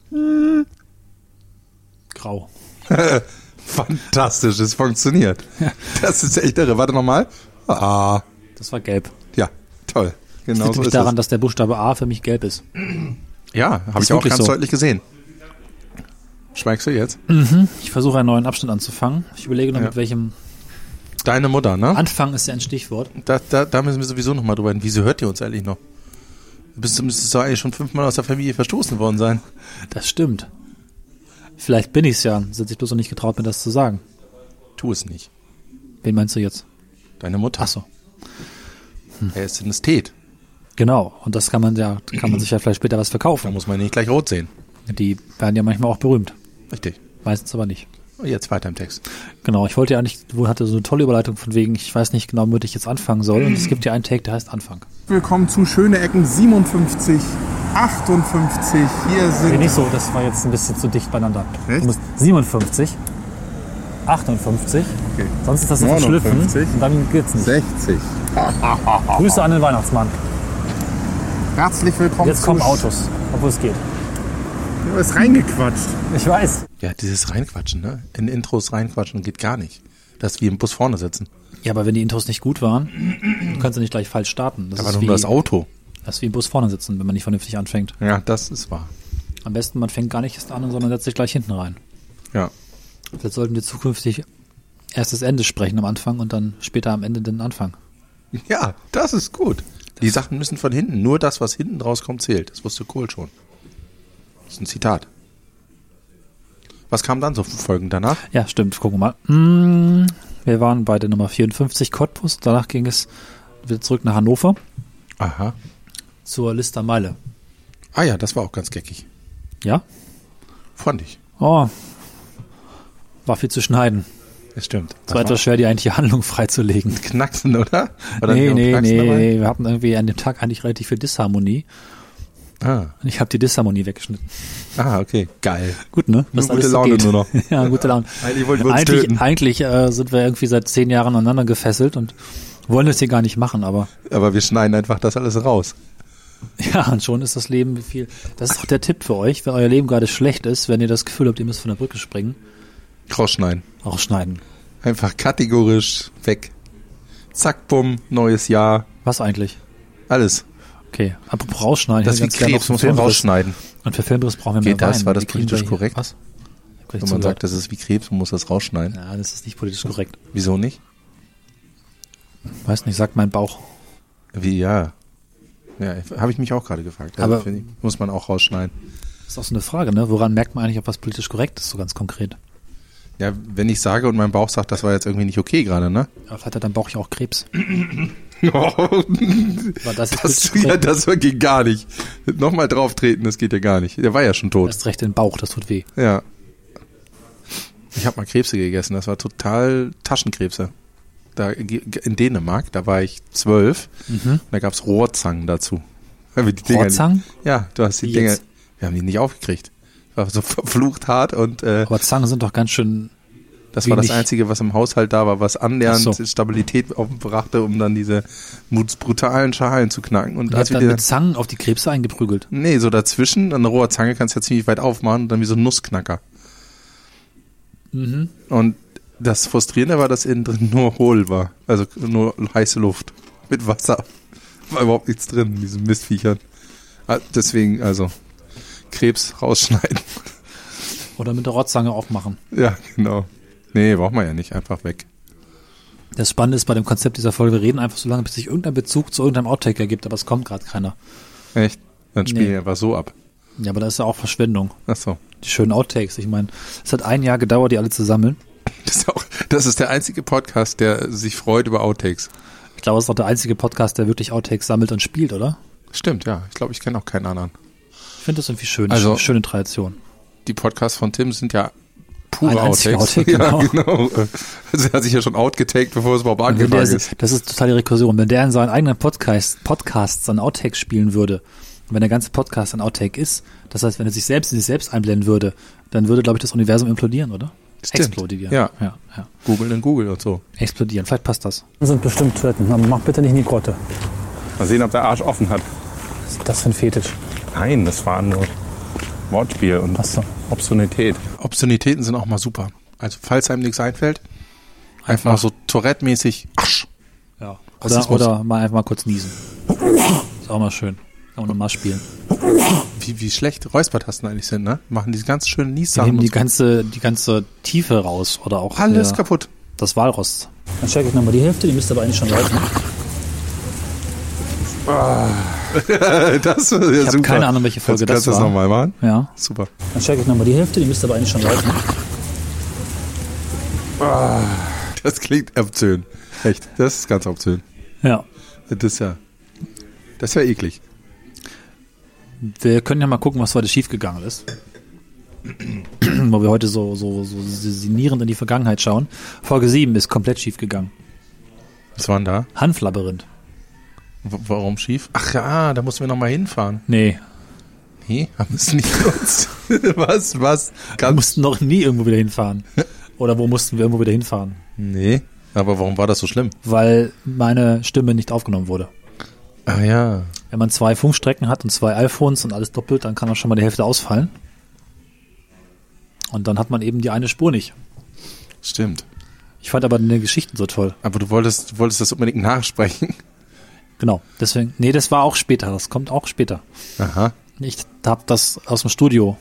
Grau. Fantastisch, es funktioniert. Das ist echt irre. Warte nochmal. Ah, Das war gelb. ja, toll. Das Genau liegt so nämlich ist daran, es. dass der Buchstabe A für mich gelb ist. Ja, habe ich auch ganz so. deutlich gesehen. Schweigst du jetzt? Ich versuche einen neuen Abschnitt anzufangen. Ich überlege noch, Ja. mit welchem Deine Mutter, ne? Anfang ist ja ein Stichwort. Da, da, da müssen wir sowieso nochmal drüber reden. Wieso hört ihr uns eigentlich noch? Du bist, müsstest doch eigentlich schon fünfmal aus der Familie verstoßen worden sein. Das stimmt. Vielleicht bin ich es ja, sind sich bloß noch nicht getraut, mir das zu sagen. Tu es nicht. Wen meinst du jetzt? Deine Mutter. Ach so. Er ist Synästhet. Genau. Und das kann man ja, kann man sich ja vielleicht später was Da verkaufen. muss man nicht gleich rot sehen. Die werden ja manchmal auch berühmt. Richtig. Meistens aber nicht. Jetzt weiter im Text. Genau, ich wollte ja eigentlich, wo hatte so eine tolle Überleitung von wegen, ich weiß nicht genau, womit ich jetzt anfangen soll. Und es gibt ja einen Take, der heißt Anfang. Willkommen zu Schöne Ecken 57, 58. Hier Nee, sind nicht so, das war jetzt ein bisschen zu dicht beieinander. Echt? Du musst 57, 58, Okay. sonst ist das ein 59. Verschliffen und dann geht's nicht. 60. Grüße an den Weihnachtsmann. Herzlich willkommen Jetzt zu kommen Autos, obwohl es geht. Du ist reingequatscht. Ich weiß. Ja, dieses Reinquatschen, ne? In Intros reinquatschen geht gar nicht. Das ist wie im Bus vorne sitzen. Ja, aber wenn die Intros nicht gut waren, dann kannst du nicht gleich falsch starten. Das Aber ist nur wie, das Auto. das ist wie im Bus vorne sitzen, wenn man nicht vernünftig anfängt. Ja, das ist wahr. Am besten, man fängt gar nicht erst an, sondern setzt sich gleich hinten rein. Ja. Jetzt sollten wir zukünftig erst das Ende sprechen am Anfang und dann später am Ende den Anfang. Ja, das ist gut. Die Sachen müssen von hinten. Nur das, was hinten rauskommt, zählt. Das wusste Kohl schon. Das ist ein Zitat. Was kam dann so für Folgen danach? Ja, stimmt. Gucken wir mal. Mm, Wir waren bei der Nummer 54 Cottbus. Danach ging es wieder zurück nach Hannover Aha. zur Lister Meile. Ah ja, das war auch ganz geckig. Ja? Fand ich. Oh. War viel zu schneiden. Das stimmt. Es war etwas schwer, die eigentliche Handlung freizulegen. Knacksen, oder? Da Nee, nee, nee, nee. Wir hatten irgendwie an dem Tag eigentlich relativ viel Disharmonie. Ah. Und ich habe die Disharmonie weggeschnitten. ah, okay. Geil. Gut, ne? Nur Was gute alles so Laune geht. nur noch. ja, gute Laune. Eigentlich wollten wir uns eigentlich töten. eigentlich äh, sind wir irgendwie seit zehn Jahren aneinander gefesselt und wollen das hier gar nicht machen, aber Aber wir schneiden einfach das alles raus. ja, und schon ist das Leben wie viel. Das ist auch der Tipp für euch, wenn euer Leben gerade schlecht ist, wenn ihr das Gefühl habt, ihr müsst von der Brücke springen, Rausschneiden. rausschneiden. Einfach kategorisch weg. Zack, bumm, neues Jahr. Was eigentlich? Alles. Okay, apropos rausschneiden. Das ist wie Krebs, muss man rausschneiden. Und für Filmriss brauchen wir Geht mehr das? Wein. War das politisch korrekt? Was? Wenn man sagt, das ist wie Krebs, man muss das rausschneiden. Ja, das ist nicht politisch korrekt. Wieso nicht? Weiß nicht, sagt mein Bauch. Wie, ja. Ja, habe ich mich auch gerade gefragt. Also, Aber- ich, muss man auch rausschneiden. Das ist auch so eine Frage, ne? Woran merkt man eigentlich, ob was politisch korrekt ist, so ganz konkret? Ja, wenn ich sage und mein Bauch sagt, das war jetzt irgendwie nicht okay gerade, ne? Aber vielleicht hat dein Bauch ja auch Krebs. War das Das, ja, das geht gar nicht. Nochmal drauf treten, das geht ja gar nicht. Der war ja schon tot. Erst recht den Bauch, das tut weh. Ja. Ich habe mal Krebse gegessen, das war total Taschenkrebse. Da in Dänemark, da war ich zwölf, da gab's Rohrzangen dazu. Dinger- Rohrzangen? Ja, du hast die Wie Dinge, jetzt? wir haben die nicht aufgekriegt. War so verflucht hart und äh, Aber Zangen sind doch ganz schön. Das war das Einzige, was im Haushalt da war, was annähernd so. Stabilität aufbrachte, um dann diese brutalen Schalen zu knacken. Und Ihr als wir dann die, mit Zangen auf die Krebse eingeprügelt. nee, so dazwischen, an der roher Zange kannst du ja ziemlich weit aufmachen und dann wie so ein Nussknacker. Mhm. Und das Frustrierende war, dass innen drin nur hohl war. Also nur heiße Luft. Mit Wasser. War überhaupt nichts drin in diesen Mistviechern. Ah, Deswegen, also, Krebs rausschneiden. Oder mit der Rotzange aufmachen. ja, genau. Nee, braucht man ja nicht. Einfach weg. Das Spannende ist bei dem Konzept dieser Folge, wir reden einfach so lange, bis sich irgendein Bezug zu irgendeinem Outtake ergibt, aber es kommt gerade keiner. Echt? Dann spielen Nee. wir einfach so ab. Ja, aber das ist ja auch Verschwendung. Ach so. Die schönen Outtakes. Ich meine, es hat ein Jahr gedauert, die alle zu sammeln. Das ist, auch, das ist der einzige Podcast, der sich freut über Outtakes. Ich glaube, es ist auch der einzige Podcast, der wirklich Outtakes sammelt und spielt, oder? Stimmt, ja. Ich glaube, ich kenne auch keinen anderen. Ich finde das irgendwie schön. Also- schöne Tradition. Die Podcasts von Tim sind ja pure Ein einziger Outtakes. Outtake, ja, genau. Also er hat sich ja schon outgetaked, bevor es überhaupt angefangen der, ist. das ist total die Rekursion. Wenn der in seinen eigenen Podcast, Podcasts seinen Outtakes spielen würde, wenn der ganze Podcast ein Outtake ist, das heißt, wenn er sich selbst in sich selbst einblenden würde, dann würde, glaube ich, das Universum implodieren, oder? Stimmt. Explodieren. Ja. ja, ja. Google in Google und so. Explodieren. Vielleicht passt das. Das sind bestimmt Toiletten. Aber mach bitte nicht in die Grotte. Mal sehen, ob der Arsch offen hat. Was ist das für ein Fetisch? Nein, das war nur Wortspiel und Ach so. Obszönität. Obszönitäten sind auch mal super. Also, falls einem nichts einfällt, einfach mal so Tourette-mäßig. Ja. Oder, oder mal einfach mal kurz niesen. Ist auch mal schön. Kann man nochmal spielen. Wie, wie schlecht Räuspertasten eigentlich sind, ne? Machen diese ganz schönen Nies-Sachen. nehmen die so. ganze, die ganze Tiefe raus. Oder auch Alles der- kaputt. das Walrost. Dann checke ich nochmal die Hälfte, die müsste aber eigentlich schon laufen. das ist ja Ich habe keine Ahnung, welche Folge Kannst, kannst du das das war. nochmal machen? Ja. Super. Dann checke ich nochmal die Hälfte, die müsste aber eigentlich schon laufen. Das klingt obszön. Echt. Das ist ganz obszön. Ja. Das ist ja. Das wäre eklig. Wir können ja mal gucken, was heute schiefgegangen ist. Wo wir heute so, so, so sinnierend in die Vergangenheit schauen. Folge 7 ist komplett schiefgegangen. Was war denn da? Hanflabyrinth. Warum schief? Ach ja, da mussten wir nochmal hinfahren. Nee, Nee, haben es nicht genutzt. was, was? wir Ganz, mussten noch nie irgendwo wieder hinfahren. Oder wo mussten wir irgendwo wieder hinfahren? nee. Aber warum war das so schlimm? Weil meine Stimme nicht aufgenommen wurde. Ah ja. Wenn man zwei Funkstrecken hat und zwei iPhones und alles doppelt, dann kann auch schon mal die Hälfte ausfallen. Und dann hat man eben die eine Spur nicht. Stimmt. Ich fand aber die Geschichten so toll. Aber du wolltest, du wolltest das unbedingt nachsprechen. Genau. Deswegen, nee, das war auch später. Das kommt auch später. Aha. Ich habe das aus dem Studio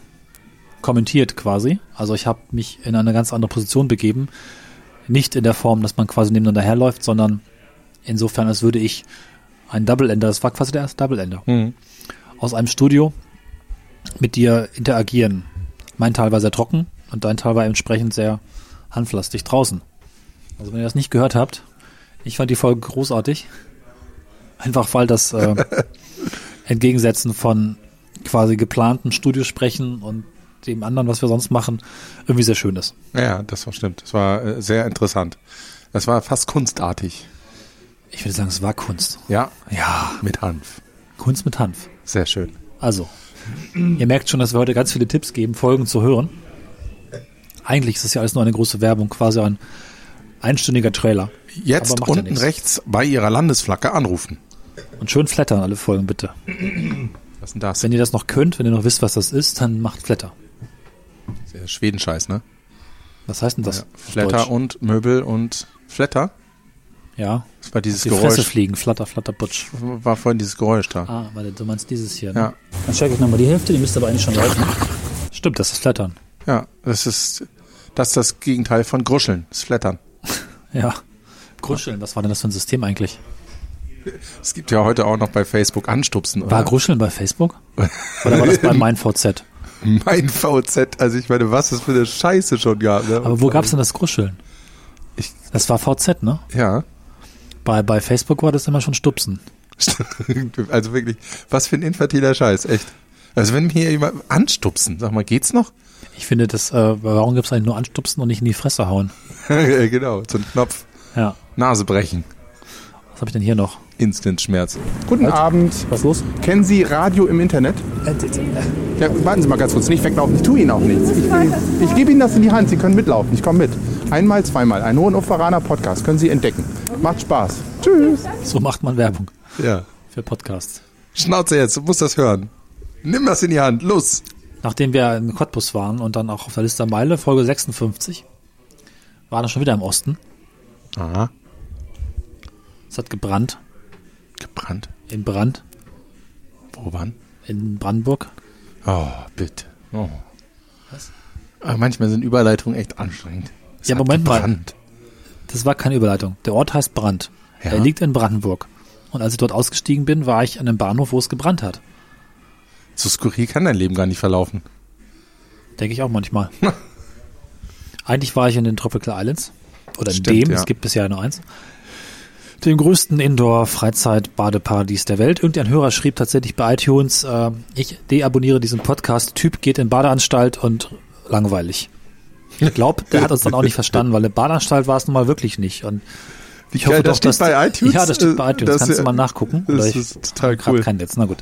kommentiert quasi. Also ich habe mich in eine ganz andere Position begeben. Nicht in der Form, dass man quasi nebeneinander herläuft, sondern insofern, als würde ich ein Double-Ender, das war quasi der erste Double-Ender, Mhm. aus einem Studio mit dir interagieren. Mein Teil war sehr trocken und dein Teil war entsprechend sehr handflastig draußen. Also wenn ihr das nicht gehört habt, ich fand die Folge großartig. Einfach weil das äh, Entgegensetzen von quasi geplanten Studiosprechen und dem anderen, was wir sonst machen, irgendwie sehr schön ist. Ja, das war stimmt. Das war äh, sehr interessant. Das war fast kunstartig. Ich würde sagen, es war Kunst. Ja. Ja, Mit Hanf. Kunst mit Hanf. Sehr schön. Also, ihr merkt schon, dass wir heute ganz viele Tipps geben, Folgen zu hören. Eigentlich ist das ja alles nur eine große Werbung, quasi ein einstündiger Trailer. Jetzt ja unten nichts. rechts bei Ihrer Landesflagge anrufen. Und schön flattern alle Folgen, bitte. Was ist denn das? Wenn ihr das noch könnt, wenn ihr noch wisst, was das ist, dann macht Flatter. Der Schwedenscheiß, ne? Was heißt denn das? Ja. Flatter und Möbel und Flatter. Ja, Das war dieses die Fresse Geräusch. fliegen, Flatter, Flatter, Putsch. War vorhin dieses Geräusch da. Ah, warte, du meinst dieses hier, ne? Ja. Dann checke ich nochmal die Hälfte, die müsste aber eigentlich schon laufen. Stimmt, das ist Flattern. Ja, das ist das, ist das Gegenteil von Gruscheln. Das Flattern. Ja. Gruscheln, was war denn das für ein System eigentlich? Es gibt ja heute auch noch bei Facebook Anstupsen. War Oder? Gruscheln bei Facebook? Oder war das bei MeinVZ? Mein VZ, also ich meine, was es für eine Scheiße schon gab. Ne? Aber wo gab's denn das Gruscheln? Ich- Das war VZ, ne? Ja, Bei, bei Facebook war das immer schon Stupsen. also wirklich, was für ein infantiler Scheiß, echt. Also wenn mir jemand anstupsen, sag mal, geht's noch? Ich finde das, äh, warum gibt's eigentlich nur Anstupsen und nicht in die Fresse hauen? Genau, so ein Knopf. Ja. Nase brechen. Was habe ich denn hier noch? Instant-Schmerz. Guten Abend. Was ist los? Kennen Sie Radio im Internet? Ja, warten Sie mal ganz kurz. Nicht weglaufen. Ich tue Ihnen auch nichts. Ich, ich gebe Ihnen das in die Hand. Sie können mitlaufen. Ich komme mit. Einmal, zweimal. Ein Hohenoferaner Podcast. Können Sie entdecken. Macht Spaß. Tschüss. So macht man Werbung Ja. für Podcasts. Schnauze jetzt, du musst das hören. Nimm das in die Hand, los. Nachdem wir in Cottbus waren und dann auch auf der Liste Meile, Folge 56, waren wir schon wieder im Osten. Aha. Es hat gebrannt. Gebrannt. In Brand. Wo wann? In Brandenburg. Oh, bitte. Oh. Was? Aber manchmal sind Überleitungen echt anstrengend. Es Ja, Moment mal. gebrannt. Das war keine Überleitung. Der Ort heißt Brand. Ja. Er liegt in Brandenburg. Und als ich dort ausgestiegen bin, war ich an einem Bahnhof, wo es gebrannt hat. So skurril kann dein Leben gar nicht verlaufen. Denke ich auch manchmal. Eigentlich war ich in den Tropical Islands. Oder in Stimmt, dem, ja. es gibt bisher nur eins. Dem größten Indoor-Freizeit-Badeparadies der Welt. Irgendein Hörer schrieb tatsächlich bei iTunes, äh, ich deabonniere diesen Podcast, Typ geht in Badeanstalt und langweilig. Ich glaube, der hat uns dann auch nicht verstanden, weil eine Badeanstalt war es nun mal wirklich nicht. Und ich hoffe geil, das doch, dass steht bei iTunes? Ja, das steht bei Äh, iTunes. das Kannst du ja- mal nachgucken. das ich ist total cool. kein Netz. Na gut.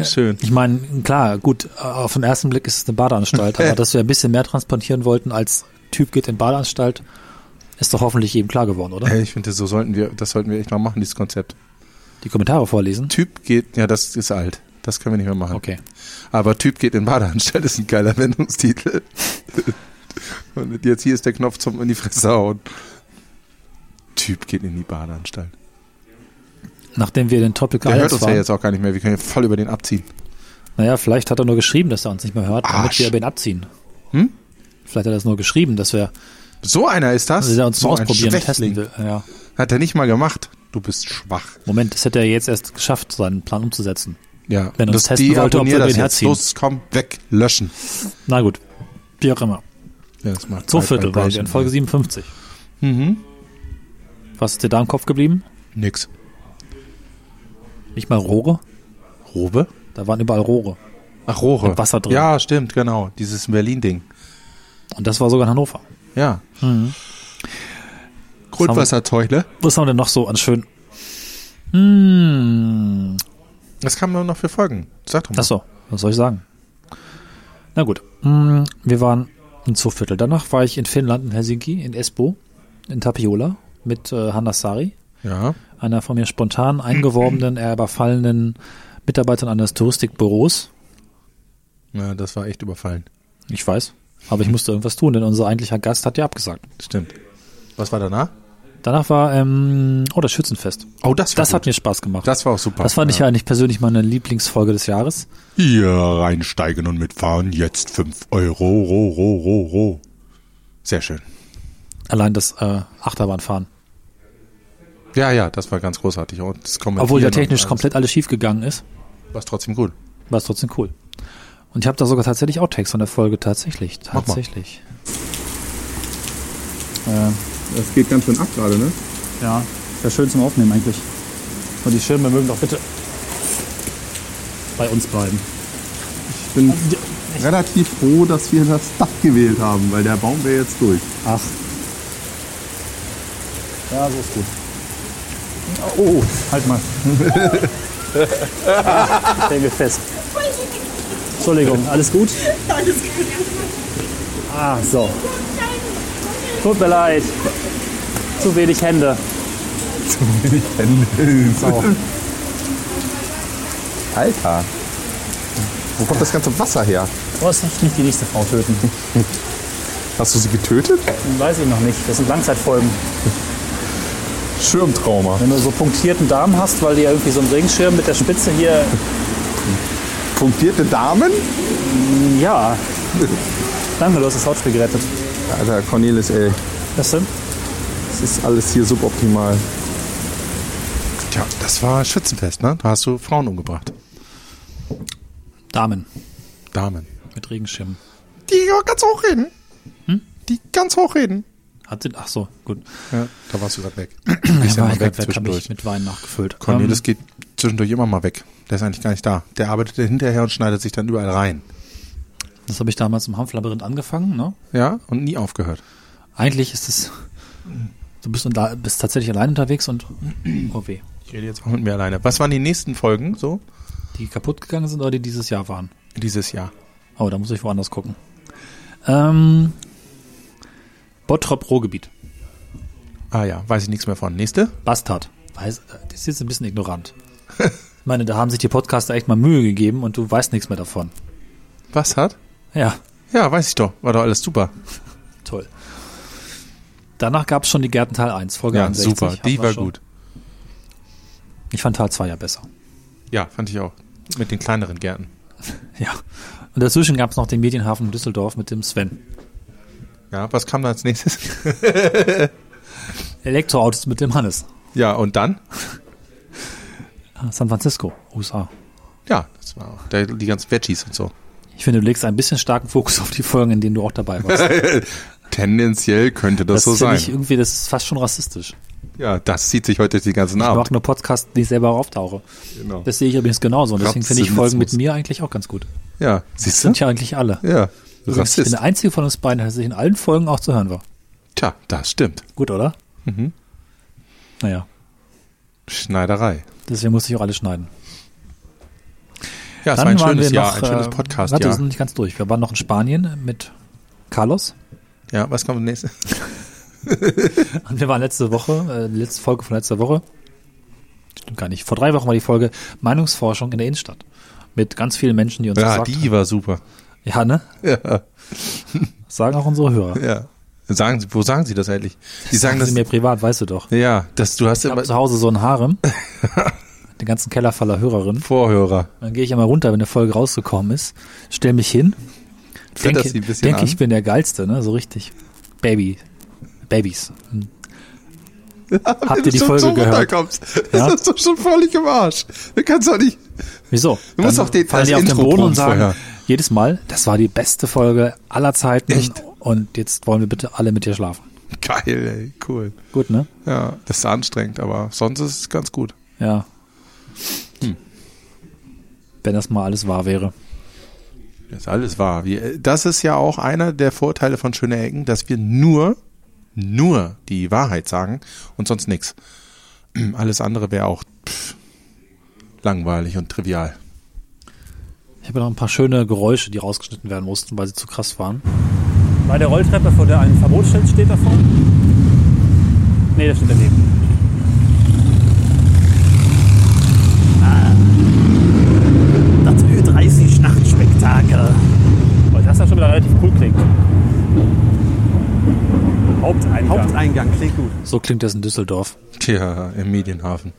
Schön. Ich meine, klar, gut, auf den ersten Blick ist es eine Badeanstalt, aber dass wir ein bisschen mehr transportieren wollten als Typ geht in Badeanstalt, ist doch hoffentlich jedem klar geworden, oder? Ich finde, so sollten wir, das sollten wir echt mal machen, dieses Konzept. Die Kommentare vorlesen. Typ geht, ja, das ist alt. Das können wir nicht mehr machen. Okay. Aber Typ geht in Badeanstalt ist ein geiler Wendungstitel. Und jetzt hier ist der Knopf zum in die Fresse hauen. Typ geht in die Badeanstalt. Nachdem wir den Topic Der hört uns ja waren, jetzt auch gar nicht mehr. Wir können ja voll über den abziehen. naja, vielleicht hat er nur geschrieben, dass er uns nicht mehr hört, damit Arsch. wir über ihn abziehen. Hm? Vielleicht hat er es nur geschrieben, dass wir, So einer ist das. dass er uns so ausprobieren und testen will. Ja. Hat er nicht mal gemacht. Du bist schwach. Moment, das hätte er jetzt erst geschafft, seinen Plan umzusetzen. Ja. Wenn er uns das, testen wollte, ob wir das den herziehen. Los, komm, weg, löschen. Na gut. Wie auch immer. Ja, das macht So Zeit Viertel wir in. Folge 57. Mhm. Was ist dir da im Kopf geblieben? Nix. Nicht mal Rohre? Robe? Da waren überall Rohre. Ach, Rohre. Mit Wasser drin. Ja, stimmt, genau. Dieses Berlin-Ding. Und das war sogar in Hannover. Ja. Mhm. Grundwasserzeug, Was haben wir denn noch so an schön? Hm. Was kann man noch für Folgen? Sag doch mal. Achso, was soll ich sagen? Na gut. Hm, Wir waren in Zooviertel. Danach war ich in Finnland, in Helsinki, in Espoo, in Tapiola mit äh, Hanna Sari, Ja. einer von mir spontan eingeworbenen, eher überfallenen Mitarbeiterin eines Touristikbüros. Ja, das war echt überfallen. Ich weiß. Aber ich musste irgendwas tun, denn unser eigentlicher Gast hat ja abgesagt. Stimmt. Was war danach? Danach war, ähm, oh, das Schützenfest. Oh, das war Das gut. hat mir Spaß gemacht. Das war auch super. Das fand ich ja eigentlich persönlich meine Lieblingsfolge des Jahres. Hier reinsteigen und mitfahren. Jetzt 5 Euro. Ro, ro, ro, ro. Sehr schön. Allein das äh, Achterbahnfahren. Ja, ja, das war ganz großartig. Und das Obwohl ja technisch komplett alles schief gegangen ist, War es trotzdem gut. war es trotzdem cool. Und ich habe da sogar tatsächlich Outtakes von der Folge. Tatsächlich. Tatsächlich. Das geht ganz schön ab gerade, ne? Ja, wäre schön zum Aufnehmen eigentlich. Und die Schirme mögen doch bitte bei uns bleiben. Ich bin relativ froh, dass wir das Dach gewählt haben, weil der Baum wäre jetzt durch. Ach. Ja, so ist gut. Oh, halt mal. ich hänge fest. Entschuldigung, alles gut? Alles gut. Ah, so. Tut mir leid. Zu wenig Hände. So. Alter. Wo kommt das ganze Wasser her? Du musst nicht die nächste Frau töten. Hast du sie getötet? Weiß ich noch nicht. Das sind Langzeitfolgen. Schirmtrauma. Wenn du so punktierten Darm hast, weil die ja irgendwie so einen Regenschirm mit der Spitze hier. Punktierte Damen? Ja. Danke, du hast das Hautspiel gerettet. Alter, Cornelis, ey. Was denn? Das ist alles hier suboptimal. Tja, das war Schützenfest, ne? Da hast du Frauen umgebracht. Damen Damen. mit Regenschirmen. Die ganz hoch reden. Die ganz hoch reden. Hat sie, ach so, gut. Ja, da warst du gerade weg. Ist ja war ich weg grad weg, hab zwischendurch. ich mit Wein nachgefüllt. Cornelis Ähm, geht zwischendurch immer mal weg. Der ist eigentlich gar nicht da. Der arbeitet hinterher und schneidet sich dann überall rein. das habe ich damals im Hanflabyrinth angefangen, ne? Ja, und nie aufgehört. Eigentlich ist es, du bist, und da, bist tatsächlich allein unterwegs und, oh weh, Ich rede jetzt auch mit mir alleine. Was waren die nächsten Folgen so die kaputt gegangen sind oder die dieses Jahr waren? dieses Jahr? Oh, da muss ich woanders gucken. Ähm, Bottrop Ruhrgebiet. Ah ja, weiß ich nichts mehr von. Nächste? Bastard. Weiß, das ist jetzt ein bisschen ignorant. Ich meine, da haben sich die Podcaster echt mal Mühe gegeben und du weißt nichts mehr davon. Was hat? Ja, Ja, weiß ich doch. War doch alles super. toll. Danach gab es schon die Gärten Teil 1, Folge Ja, 61. super. Die war schon. gut. Ich fand Teil 2 ja besser. Ja, fand ich auch. Mit den kleineren Gärten. Ja. Und dazwischen gab es noch den Medienhafen Düsseldorf mit dem Sven. Ja, was kam da als nächstes? Elektroautos mit dem Hannes. Ja, und dann? San Francisco, USA. Ja, das war auch. Der, die ganzen Veggies und so. Ich finde, du legst ein bisschen starken Fokus auf die Folgen, in denen du auch dabei warst. Tendenziell könnte das, so finde sein. ich irgendwie, das ist fast schon rassistisch. ja, das zieht sich heute durch die ganzen Ich Abend. mag nur Podcasts, die ich selber auftauche. Genau. Das sehe ich übrigens genauso. Und deswegen finde ich Folgen mit mir eigentlich auch ganz gut. Ja, siehst du? Sind ja eigentlich alle. Ja, Übrigens, ich bin der einzige von uns beiden, der sich in allen Folgen auch zu hören war. Tja, das stimmt. Gut, oder? Mhm. Naja, Schneiderei. Deswegen muss ich auch alles schneiden. Ja, es Dann war ein schönes Jahr, noch, ein schönes äh, Podcast, Warte, wir sind nicht ganz durch. Wir waren noch in Spanien mit Carlos. Ja, was kommt nächstes? Und wir waren letzte Woche, äh, die letzte Folge von letzter Woche. Stimmt gar nicht. Vor drei Wochen war die Folge Meinungsforschung in der Innenstadt. Mit ganz vielen Menschen, die uns Ja, gesagt die war super. Ja, ne? Ja, Das sagen auch unsere Hörer. ja. Sagen Sie, wo sagen Sie das eigentlich? Die sagen Sagen das. sie mir privat, weißt du doch. Ja, dass du hast Ich immer zu Hause so einen Harem. den ganzen Keller voller Hörerinnen. Vorhörer. Dann gehe ich immer runter, wenn eine Folge rausgekommen ist, stell mich hin, denke, sie ein denke ich bin der Geilste, ne? So richtig. Baby. Babys. Hm. Habt ihr die Folge so gehört? Ja? Das ist doch schon völlig im Arsch. Du kannst doch nicht. Wieso? Du musst auch den- fallen das die auf den Boden und sagen vorher. jedes Mal, das war die beste Folge aller Zeiten Echt? Und jetzt wollen wir bitte alle mit dir schlafen. Geil, ey, cool. Gut, ne? Ja, das ist anstrengend, aber sonst ist es ganz gut. Ja. Hm. Wenn das mal alles wahr wäre. Das ist alles wahr. Wir, das ist ja auch einer der Vorteile von Schöne Ecken, dass wir nur, nur die Wahrheit sagen und sonst nichts. Alles andere wäre auch pff, langweilig und trivial. Ich habe noch ein paar schöne Geräusche, die rausgeschnitten werden mussten, weil sie zu krass waren. Bei der Rolltreppe, vor der ein Verbotsschild steht davor? Nee, das steht daneben. Das Ö30 Nachtspektakel. Weil das ja schon wieder relativ cool klingt. Haupteingang. Haupteingang klingt gut. So klingt das in Düsseldorf. Tja, im Medienhafen.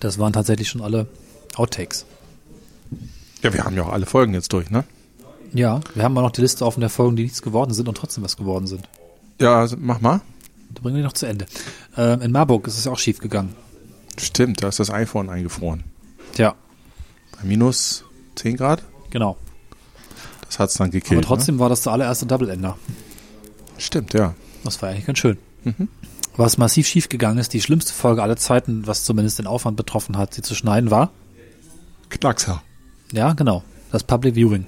Das waren tatsächlich schon alle Outtakes. Ja, wir haben ja auch alle Folgen jetzt durch, ne? Ja, wir haben mal noch die Liste offen der Folgen, die nichts geworden sind und trotzdem was geworden sind. Ja, mach mal. Da bringen wir die noch zu Ende. Ähm, in Marburg ist es auch schief gegangen. Stimmt, da ist das iPhone eingefroren. Tja, Bei minus 10 Grad? genau. Das hat's dann gekillt. Aber trotzdem war das der allererste Double-Ender. Ne? Stimmt, ja. Das war eigentlich ganz schön. Was massiv schief gegangen ist, die schlimmste Folge aller Zeiten, was zumindest den Aufwand betroffen hat, sie zu schneiden, war, Knackser. ja, genau, das Public Viewing.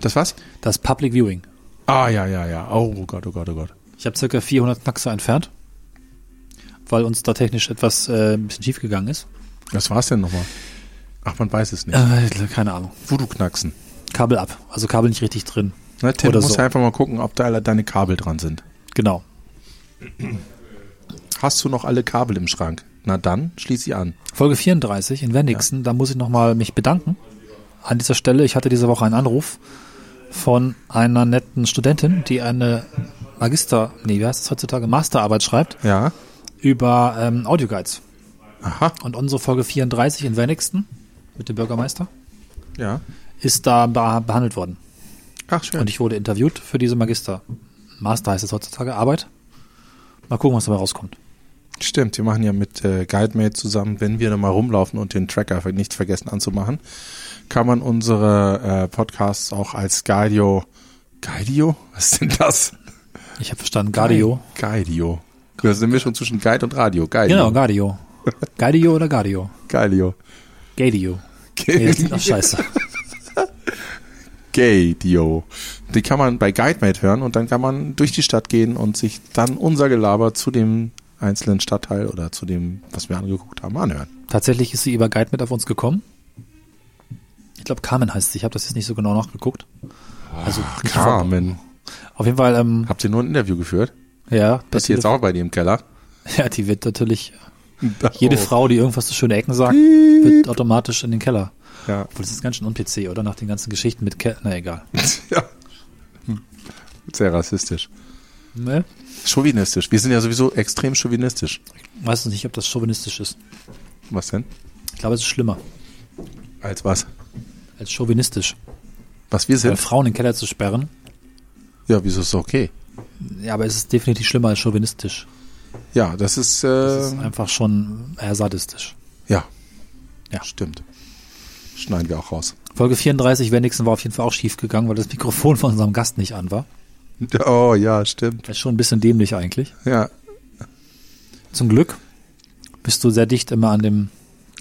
Das was? Das Public Viewing. Ah, ja, ja, ja. Oh Gott, oh Gott, oh Gott. Ich habe circa 400 Knackser entfernt, weil uns da technisch etwas äh, ein bisschen schief gegangen ist. Was war's denn nochmal? Ach, man weiß es nicht. Äh, keine Ahnung. Voodoo-Knacksen. Kabel ab, also Kabel nicht richtig drin. Na, Tim, Oder du musst so. einfach mal gucken, ob da alle deine Kabel dran sind. Genau. Hast du noch alle Kabel im Schrank? Na dann, schließ sie an. Folge 34 in Wenigsen, da muss ich nochmal mich bedanken. An dieser Stelle, ich hatte diese Woche einen Anruf von einer netten Studentin, die eine Magister, nee, wie heißt das heutzutage, Masterarbeit schreibt Ja. über ähm, Audioguides. Aha. Und unsere Folge 34 in Wenigsen mit dem Bürgermeister Ja. ist da beh- behandelt worden. Ach, schön. Und ich wurde interviewt für diese Magister. Master heißt es heutzutage, Arbeit. Mal gucken, was dabei rauskommt. Stimmt, wir machen ja mit äh, GuideMate zusammen, wenn wir da mal rumlaufen und den Tracker nicht vergessen anzumachen, kann man unsere äh, Podcasts auch als Guidio. Guidio? Was ist denn das? Ich habe verstanden, Gardio. Guidio. Das ist eine Mischung zwischen Guide und Radio. Guidio. Genau, Gardio. Gardio oder Gardio? Guidio. Gadio. Nee, das klingt auch scheiße. Gadio. Die kann man bei GuideMate hören und dann kann man durch die Stadt gehen und sich dann unser Gelaber zu dem einzelnen Stadtteil oder zu dem, was wir angeguckt haben, anhören. Tatsächlich ist sie über Guide mit auf uns gekommen. Ich glaube, Carmen heißt sie. Ich habe das jetzt nicht so genau nachgeguckt. Also nicht vor- Carmen. Auf jeden Fall, ähm, Habt ihr nur ein Interview geführt? ja, Das ist jetzt auch bei dir im Keller. Ja, die wird natürlich, Oh. jede Frau, die irgendwas zu schöne Ecken sagt, wird automatisch in den Keller. Ja. Obwohl, das ist ganz schön un-PC, oder? Nach den ganzen Geschichten mit Ke Na, egal. ja. Sehr rassistisch. Ne? Chauvinistisch. Wir sind ja sowieso extrem chauvinistisch. Weiß nicht, ob das chauvinistisch ist. Was denn? Ich glaube, es ist schlimmer Als was? Als chauvinistisch. Was wir Weil sind? Frauen in den Keller zu sperren, Ja, wieso ist es okay? ja, aber es ist definitiv schlimmer als chauvinistisch. Ja, das ist, äh, Das ist einfach schon eher sadistisch. ja. Ja. Stimmt. Schneiden wir auch raus. Folge 34, Wenigsten war auf jeden Fall auch schief gegangen, weil das Mikrofon von unserem Gast nicht an war. Oh, ja, stimmt. Das ist schon ein bisschen dämlich eigentlich. Ja. Zum Glück bist du sehr dicht immer an dem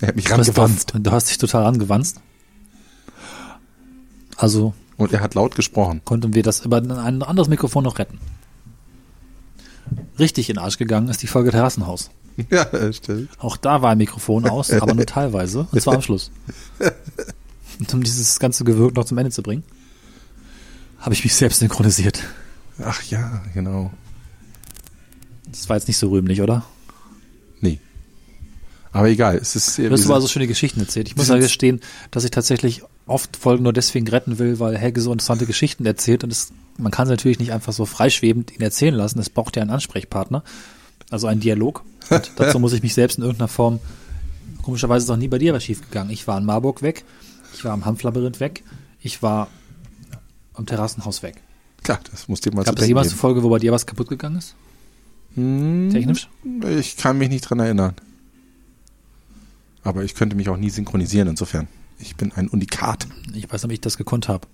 Er hat mich rangewanzt. Du hast dich total rangewanzt. Also Und er hat laut gesprochen. konnten wir das über ein anderes Mikrofon noch retten. Richtig in den Arsch gegangen ist die Folge Terrassenhaus. Ja, stimmt. Auch da war ein Mikrofon aus, aber nur teilweise. Und zwar am Schluss. Und um dieses ganze Gewirk noch zum Ende zu bringen, habe ich mich selbst synchronisiert. Ach ja, genau. Das war jetzt nicht so rühmlich, oder? Nee. Aber egal, es ist. Du hast aber so schöne Geschichten erzählt. Ich muss ja gestehen, dass ich tatsächlich oft Folgen nur deswegen retten will, weil Helge so interessante Geschichten erzählt und es, man kann sie natürlich nicht einfach so freischwebend ihn erzählen lassen. Es braucht ja einen Ansprechpartner, also einen Dialog. Und dazu muss ich mich selbst in irgendeiner Form, komischerweise ist auch nie bei dir was schiefgegangen. Ich war in Marburg weg, ich war am Hanflabyrinth weg, ich war am Terrassenhaus weg. Klar, das muss dir mal Gab es jemals eine Folge, wo bei dir was kaputt gegangen ist? geben. Technisch? Hm, Ich kann mich nicht dran erinnern. Aber ich könnte mich auch nie synchronisieren, insofern. Ich bin ein Unikat. Ich weiß nicht, ob ich das gekonnt habe.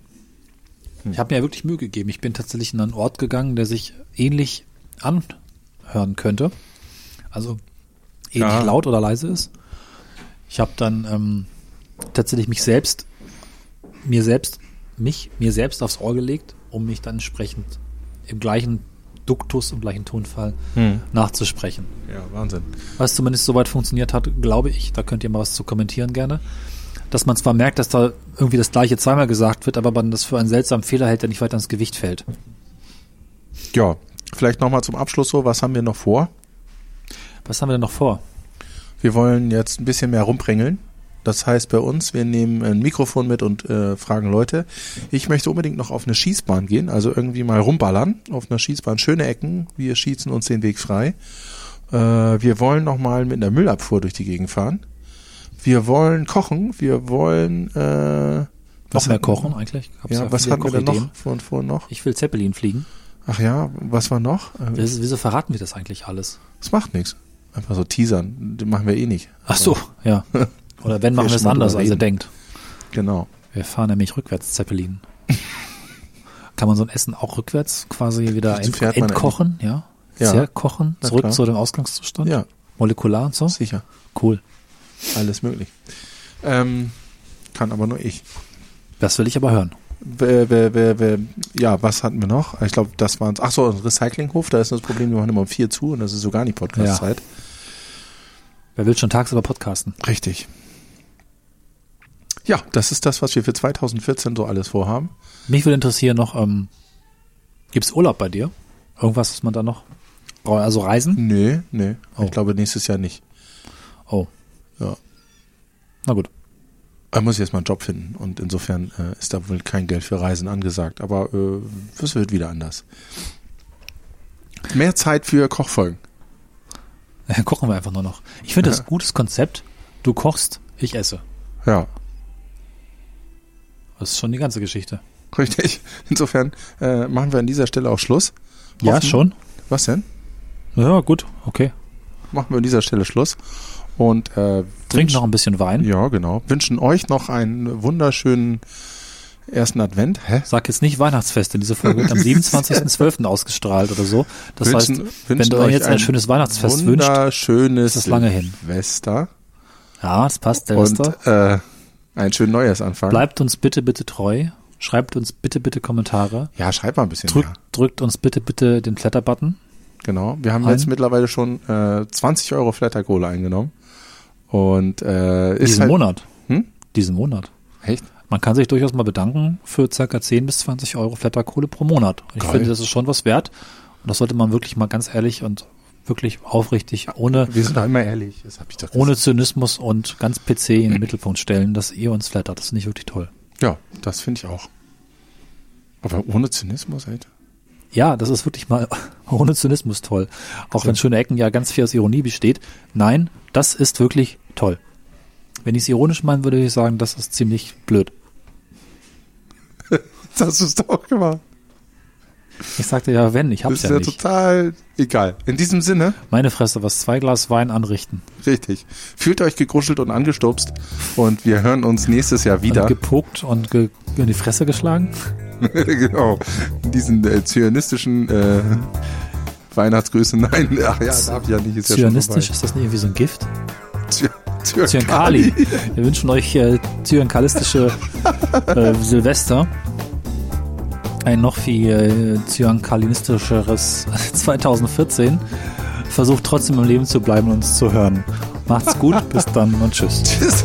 Ich habe mir ja wirklich Mühe gegeben. Ich bin tatsächlich in einen Ort gegangen, der sich ähnlich anhören könnte. Also ähnlich Ja. laut oder leise ist. Ich habe dann ähm, tatsächlich mich selbst, mir selbst, mich, mir selbst aufs Ohr gelegt, um mich dann entsprechend im gleichen Duktus, im gleichen Tonfall nachzusprechen. Ja, Wahnsinn. Was zumindest soweit funktioniert hat, glaube ich, da könnt ihr mal was zu kommentieren gerne, dass man zwar merkt, dass da irgendwie das gleiche zweimal gesagt wird, aber man das für einen seltsamen Fehler hält, der nicht weiter ins Gewicht fällt. Ja, vielleicht nochmal zum Abschluss so, was haben wir noch vor? Was haben wir denn noch vor? Wir wollen jetzt ein bisschen mehr rumpringeln. Das heißt bei uns, wir nehmen ein Mikrofon mit und äh, fragen Leute. Ich möchte unbedingt noch auf eine Schießbahn gehen, also irgendwie mal rumballern auf einer Schießbahn. Schöne Ecken, wir schießen uns den Weg frei. Äh, wir wollen noch mal mit einer Müllabfuhr durch die Gegend fahren. Wir wollen kochen, wir wollen äh, Noch was mehr hatten- kochen eigentlich? Gab's Ja, was viele hatten wir denn noch von vorhin noch? Ich will Zeppelin fliegen. Ach ja, was war noch? Äh, Wieso verraten wir das eigentlich alles? Das macht nichts. Einfach so teasern, den machen wir eh nicht. Ach so, ja. Oder wenn, machen wir es anders, als ihr denkt. Genau. Wir fahren nämlich rückwärts Zeppelin. Kann man so ein Essen auch rückwärts quasi wieder ent entkochen, ja? Ja. Zerkochen, zurück klar. zu dem Ausgangszustand? Ja, Molekular und so? sicher. Cool. Alles möglich. Ähm, kann aber nur ich. Das will ich aber hören. Ja, was hatten wir noch? Ich glaube, das waren Ach so, ein Recyclinghof, da ist das Problem, wir machen immer um vier zu und das ist so gar nicht Podcast-Zeit. Wer will schon tagsüber podcasten? Richtig. Ja, das ist das, was wir für 2014 so alles vorhaben. Mich würde interessieren noch, ähm, gibt's Urlaub bei dir? Irgendwas, was man da noch, also Reisen? Nee, nee. Oh. Ich glaube, nächstes Jahr nicht. Oh. Ja. Na gut. Da muss erst mal einen Job finden und insofern äh, ist da wohl kein Geld für Reisen angesagt, aber äh, es wird wieder anders. Mehr Zeit für Kochfolgen. Dann kochen wir einfach nur noch. Ich finde das Ja. ein gutes Konzept. Du kochst, ich esse. Ja, Das ist schon die ganze Geschichte. richtig. Insofern äh, machen wir an dieser Stelle auch Schluss. Ja, Hoffen- schon. Was denn? Ja, gut. Okay. Machen wir an dieser Stelle Schluss. Und äh, Trink wünsch- noch ein bisschen Wein. Ja, genau. Wünschen euch noch einen wunderschönen ersten Advent. Hä? Sag jetzt nicht Weihnachtsfest, denn diese Folge wird am 27.12. ausgestrahlt oder so. Das Wünschen- heißt, wenn du euch jetzt ein, ein schönes Weihnachtsfest wünschst, ist das lange hin. Silvester. ja, das passt, Und Silvester. äh, einen schönen Neujahrsanfang. Bleibt uns bitte, bitte treu. Schreibt uns bitte, bitte Kommentare. Ja, schreib mal ein bisschen Drückt, mehr. drückt uns bitte, bitte den Flatter-Button. Genau. Wir haben Ein- jetzt mittlerweile schon äh, 20 Euro Flatterkohle eingenommen. Und äh, ist Diesen halt, Monat. Hm? Diesen Monat. Echt? Man kann sich durchaus mal bedanken für circa 10 bis 20 Euro Flatterkohle pro Monat. Und ich Geil. finde, das ist schon was wert. Und das sollte man wirklich mal ganz ehrlich und wirklich aufrichtig, ohne, Wir sind da immer ehrlich. Das hab ich doch ohne Zynismus und ganz PC in den Mittelpunkt stellen, dass ihr uns flattert. Das finde ich wirklich toll. Ja, das finde ich auch. Aber ohne Zynismus, Alter. Ja, das ist wirklich mal ohne Zynismus toll. Auch wenn schöne Ecken ja ganz viel aus Ironie besteht. Nein, das ist wirklich toll. Wenn ich es ironisch meinen würde, würde ich sagen, das ist ziemlich blöd. Das hast du es doch gemacht. Ich sagte ja, wenn, ich Das hab's ist ja ja nicht. total egal. In diesem Sinne, Meine Fresse, was zwei Glas Wein anrichten. richtig. Fühlt euch gegruschelt und angestupst und wir hören uns nächstes Jahr wieder. Und gepokt und ge in die Fresse geschlagen. genau. In diesen äh, zionistischen äh, Weihnachtsgrüßen. Nein, ach ja, darf ich ja nicht. Ist ja schon Zyanistisch, ist das nicht irgendwie so ein Gift? Zyankali. Wir wünschen euch äh, zyankalistische äh, Silvester. Ein noch viel äh, zyankalistischeres 2014. Versucht trotzdem im Leben zu bleiben und uns zu hören. Macht's gut, bis dann und tschüss. Tschüss.